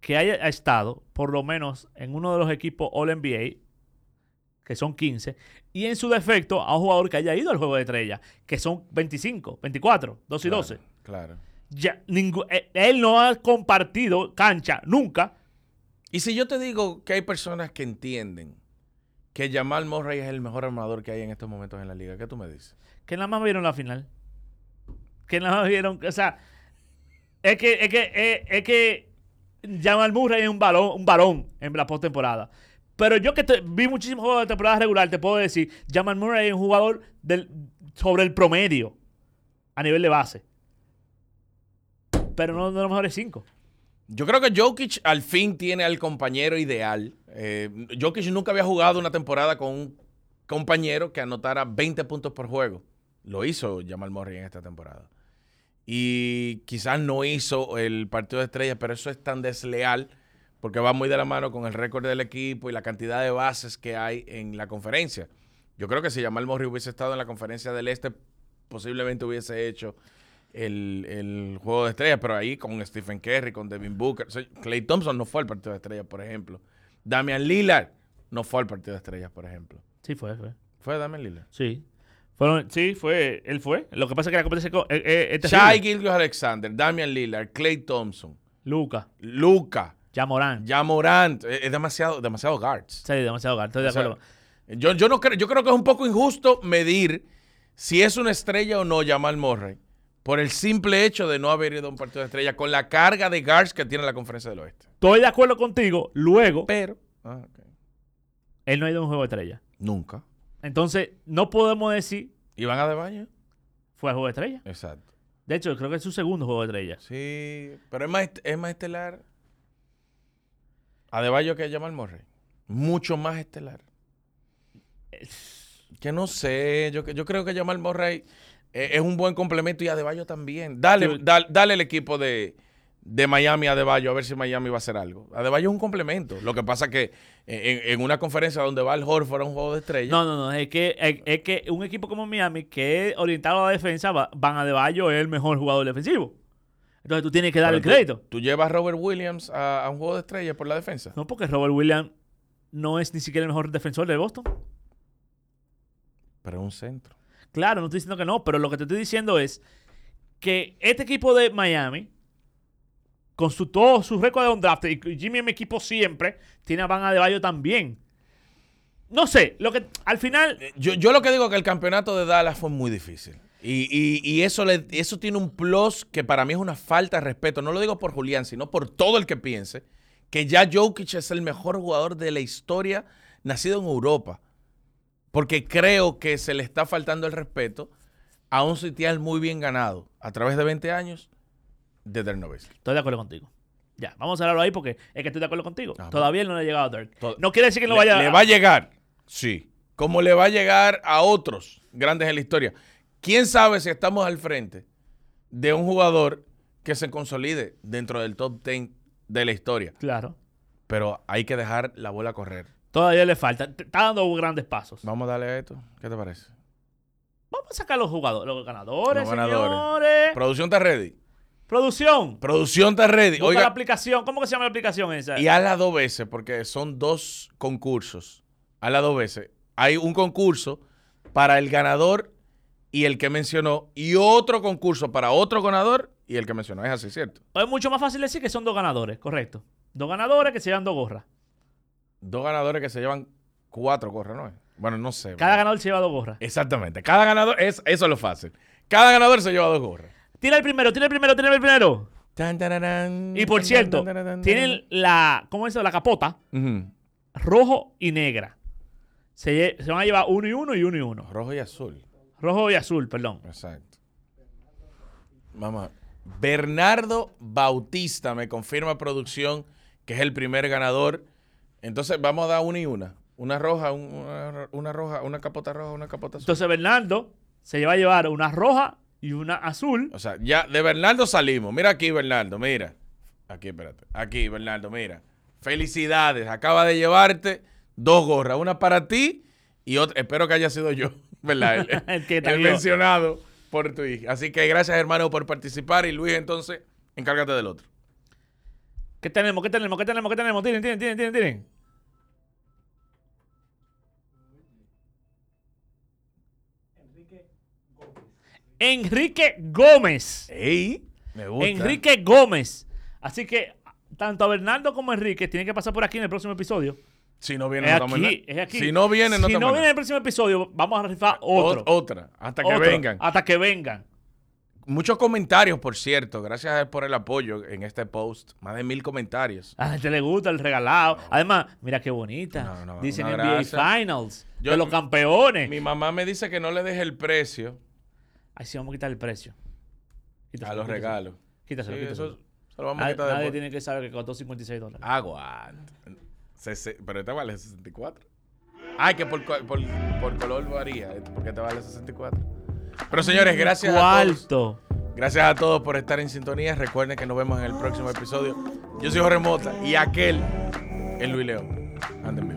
Speaker 2: que haya estado por lo menos en uno de los equipos All NBA, que son 15, y en su defecto a un jugador que haya ido al juego de estrella, que son 25, 24, 2 y 12.
Speaker 1: Claro.
Speaker 2: Ya, ningú- eh, él no ha compartido cancha nunca.
Speaker 1: Y si yo te digo que hay personas que entienden que Jamal Murray es el mejor armador que hay en estos momentos en la liga, ¿qué tú me dices?
Speaker 2: Que nada más vieron la final. Que nada más vieron. O sea, es que, es que, es, es que Jamal Murray es un balón, un varón en la postemporada. Pero yo que te- vi muchísimos juegos de temporada regular, te puedo decir, Jamal Murray es un jugador del, sobre el promedio a nivel de base. Pero no de los mejores cinco.
Speaker 1: Yo creo que Jokic al fin tiene al compañero ideal. Eh, Jokic nunca había jugado una temporada con un compañero que anotara 20 puntos por juego. Lo hizo Jamal Murray en esta temporada. Y quizás no hizo el partido de estrellas, pero eso es tan desleal porque va muy de la mano con el récord del equipo y la cantidad de bases que hay en la conferencia. Yo creo que si Jamal Murray hubiese estado en la conferencia del Este, posiblemente hubiese hecho el, el juego de estrellas, pero ahí con Stephen Curry, con Devin Booker. Clay Thompson no fue al partido de estrellas, por ejemplo. Damian Lillard no fue al partido de estrellas, por ejemplo.
Speaker 2: Sí, fue, fue.
Speaker 1: ¿Fue Damian Lillard?
Speaker 2: Sí. Fueron, sí, fue. Él fue. Lo que pasa es que la competencia co- eh, eh, es
Speaker 1: Shai. Gilgeous Alexander, Damian Lillard, Clay Thompson,
Speaker 2: Luca,
Speaker 1: Luca,
Speaker 2: Jamorán.
Speaker 1: Jamorant. Es, es demasiado, demasiado guards.
Speaker 2: Sí, demasiado gato, estoy de
Speaker 1: O sea,
Speaker 2: acuerdo.
Speaker 1: Yo, yo, no creo, yo creo que es un poco injusto medir si es una estrella o no Jamal Murray por el simple hecho de no haber ido a un partido de estrella con la carga de guards que tiene la conferencia del oeste.
Speaker 2: Estoy de acuerdo contigo. Luego,
Speaker 1: Pero, ah, ok.
Speaker 2: él no ha ido a un juego de estrella.
Speaker 1: nunca.
Speaker 2: Entonces, no podemos decir
Speaker 1: ¿Iban a de baño?
Speaker 2: fue al juego de estrella.
Speaker 1: Exacto.
Speaker 2: De hecho, creo que es su segundo juego de estrella.
Speaker 1: Sí, pero es más, est- es más estelar. Adebayo que Jamal Murray. Mucho más estelar. Que no sé, yo, yo creo que Jamal Murray eh, es un buen complemento y Adebayo también. Dale, dale, dale el equipo de, de Miami a Adebayo a ver si Miami va a hacer algo. Adebayo es un complemento. Lo que pasa que en, en una conferencia donde va el Horford a un juego de estrella.
Speaker 2: No, no, no. Es que, es, es que un equipo como Miami, que es orientado a la defensa, va- Van Adebayo es el mejor jugador defensivo. Entonces tú tienes que darle el
Speaker 1: tú-
Speaker 2: crédito.
Speaker 1: Tú, llevas a Robert Williams a, a un juego de estrella por la defensa.
Speaker 2: No, porque Robert Williams no es ni siquiera el mejor defensor de Boston.
Speaker 1: Pero es un centro.
Speaker 2: Claro, no estoy diciendo que no, pero lo que te estoy diciendo es que este equipo de Miami, con su, todo su récord de un draft, y Jimmy en mi equipo siempre, tiene a Van Adebayo también. No sé, lo que al final,
Speaker 1: Yo, yo lo que digo es que el campeonato de Dallas fue muy difícil. Y, y- eso, eso tiene un plus que para mí es una falta de respeto. No lo digo por Julián, sino por todo el que piense que ya Jokic es el mejor jugador de la historia nacido en Europa. Porque creo que se le está faltando el respeto a un sitial muy bien ganado a través de 20 años de Dirk Nowitzki.
Speaker 2: estoy de acuerdo contigo. Ya, vamos a hablarlo ahí porque es que estoy de acuerdo contigo.
Speaker 1: Ah,
Speaker 2: Todavía él no le ha llegado a Dirk.
Speaker 1: To-
Speaker 2: No quiere decir que no
Speaker 1: le,
Speaker 2: vaya
Speaker 1: le va a llegar, sí. Como le va a llegar a otros grandes en la historia. ¿Quién sabe si estamos al frente de un jugador que se consolide dentro del top 10 de la historia?
Speaker 2: Claro.
Speaker 1: Pero hay que dejar la bola correr.
Speaker 2: Todavía le falta. Está dando grandes pasos.
Speaker 1: Vamos a darle a esto. ¿Qué te parece?
Speaker 2: Vamos a sacar los jugadores, los ganadores,
Speaker 1: Los ganadores.
Speaker 2: señores.
Speaker 1: Producción está ready.
Speaker 2: Producción.
Speaker 1: Producción está ready.
Speaker 2: Busca la
Speaker 1: Oiga,
Speaker 2: aplicación. ¿Cómo que se llama la aplicación esa?
Speaker 1: y hazla dos veces porque son dos concursos. Hazla dos veces. Hay un concurso para el ganador y el que mencionó y otro concurso para otro ganador y el que mencionó. Es así, ¿cierto?
Speaker 2: Es mucho más fácil decir que son dos ganadores, correcto. Dos ganadores que se llevan dos gorras.
Speaker 1: Dos ganadores que se llevan cuatro gorras, ¿no? Bueno, no sé.
Speaker 2: Cada ganador se lleva dos gorras.
Speaker 1: Exactamente. Cada ganador, es, eso es lo fácil. Cada ganador se lleva dos gorras.
Speaker 2: Tira el primero, tira el primero, tira el primero.
Speaker 1: Tan, tararán,
Speaker 2: Y por
Speaker 1: tan,
Speaker 2: cierto,
Speaker 1: tan,
Speaker 2: tienen la, ¿cómo es eso? La capota, rojo y negra. Se, van a llevar uno y uno y uno y uno.
Speaker 1: Rojo y azul.
Speaker 2: Rojo y azul, perdón.
Speaker 1: Exacto. Vamos a- Bernardo Bautista me confirma producción que es el primer ganador. Entonces vamos a dar una y una. Una roja, un- una, una roja, una capota roja, una capota azul.
Speaker 2: Entonces Bernardo se va a llevar una roja y una azul.
Speaker 1: O sea, ya de Bernardo salimos. Mira aquí, Bernardo, mira. Aquí, espérate. Aquí, Bernardo, mira. Felicidades. Acaba de llevarte dos gorras. Una para ti y otra. Espero que haya sido yo, ¿verdad? El,
Speaker 2: El que te
Speaker 1: el
Speaker 2: dio.
Speaker 1: mencionado por tu hija. Así que gracias, hermano, por participar. Y Luis, entonces, encárgate del otro.
Speaker 2: ¿Qué tenemos? ¿Qué tenemos? ¿Qué tenemos? ¿Qué tenemos? Tiren, tiren, tiren, tiren, tiren. Enrique Gómez.
Speaker 1: ¡Ey! Me gusta.
Speaker 2: Enrique Gómez. Así que tanto a Bernardo como a Enrique tienen que pasar por aquí en el próximo episodio.
Speaker 1: Si no viene,
Speaker 2: Es
Speaker 1: no
Speaker 2: aquí, es aquí.
Speaker 1: Si no viene, no
Speaker 2: Si no
Speaker 1: en
Speaker 2: viene el próximo episodio, vamos a rifar
Speaker 1: Ot-
Speaker 2: otro.
Speaker 1: Otra. Hasta que
Speaker 2: Otro,
Speaker 1: vengan.
Speaker 2: Hasta que vengan.
Speaker 1: Muchos comentarios, por cierto. Gracias por el apoyo en este post. Más de mil comentarios.
Speaker 2: A la gente le gusta el regalado. Además, mira qué bonita.
Speaker 1: No, no,
Speaker 2: Dicen NBA. Finals.
Speaker 1: Yo-
Speaker 2: de los campeones.
Speaker 1: Mi mamá me dice que no le deje el precio
Speaker 2: Ay, sí, vamos a quitar el precio. Quítaselo,
Speaker 1: a los
Speaker 2: quítaselo.
Speaker 1: regalos.
Speaker 2: Quítaselo,
Speaker 1: Sí,
Speaker 2: quítaselo.
Speaker 1: eso se lo vamos a
Speaker 2: Nadie,
Speaker 1: quitar
Speaker 2: nadie
Speaker 1: después.
Speaker 2: tiene que saber que costó 56 dólares.
Speaker 1: Aguanta. Pero este vale 64. Ay, que por, por, por color varía. eh, Porque te vale 64. Pero señores, gracias a todos. Gracias a todos por estar en sintonía. Recuerden que nos vemos en el próximo episodio. Yo soy Jorge Mota y aquel es Luis León. Anden bien.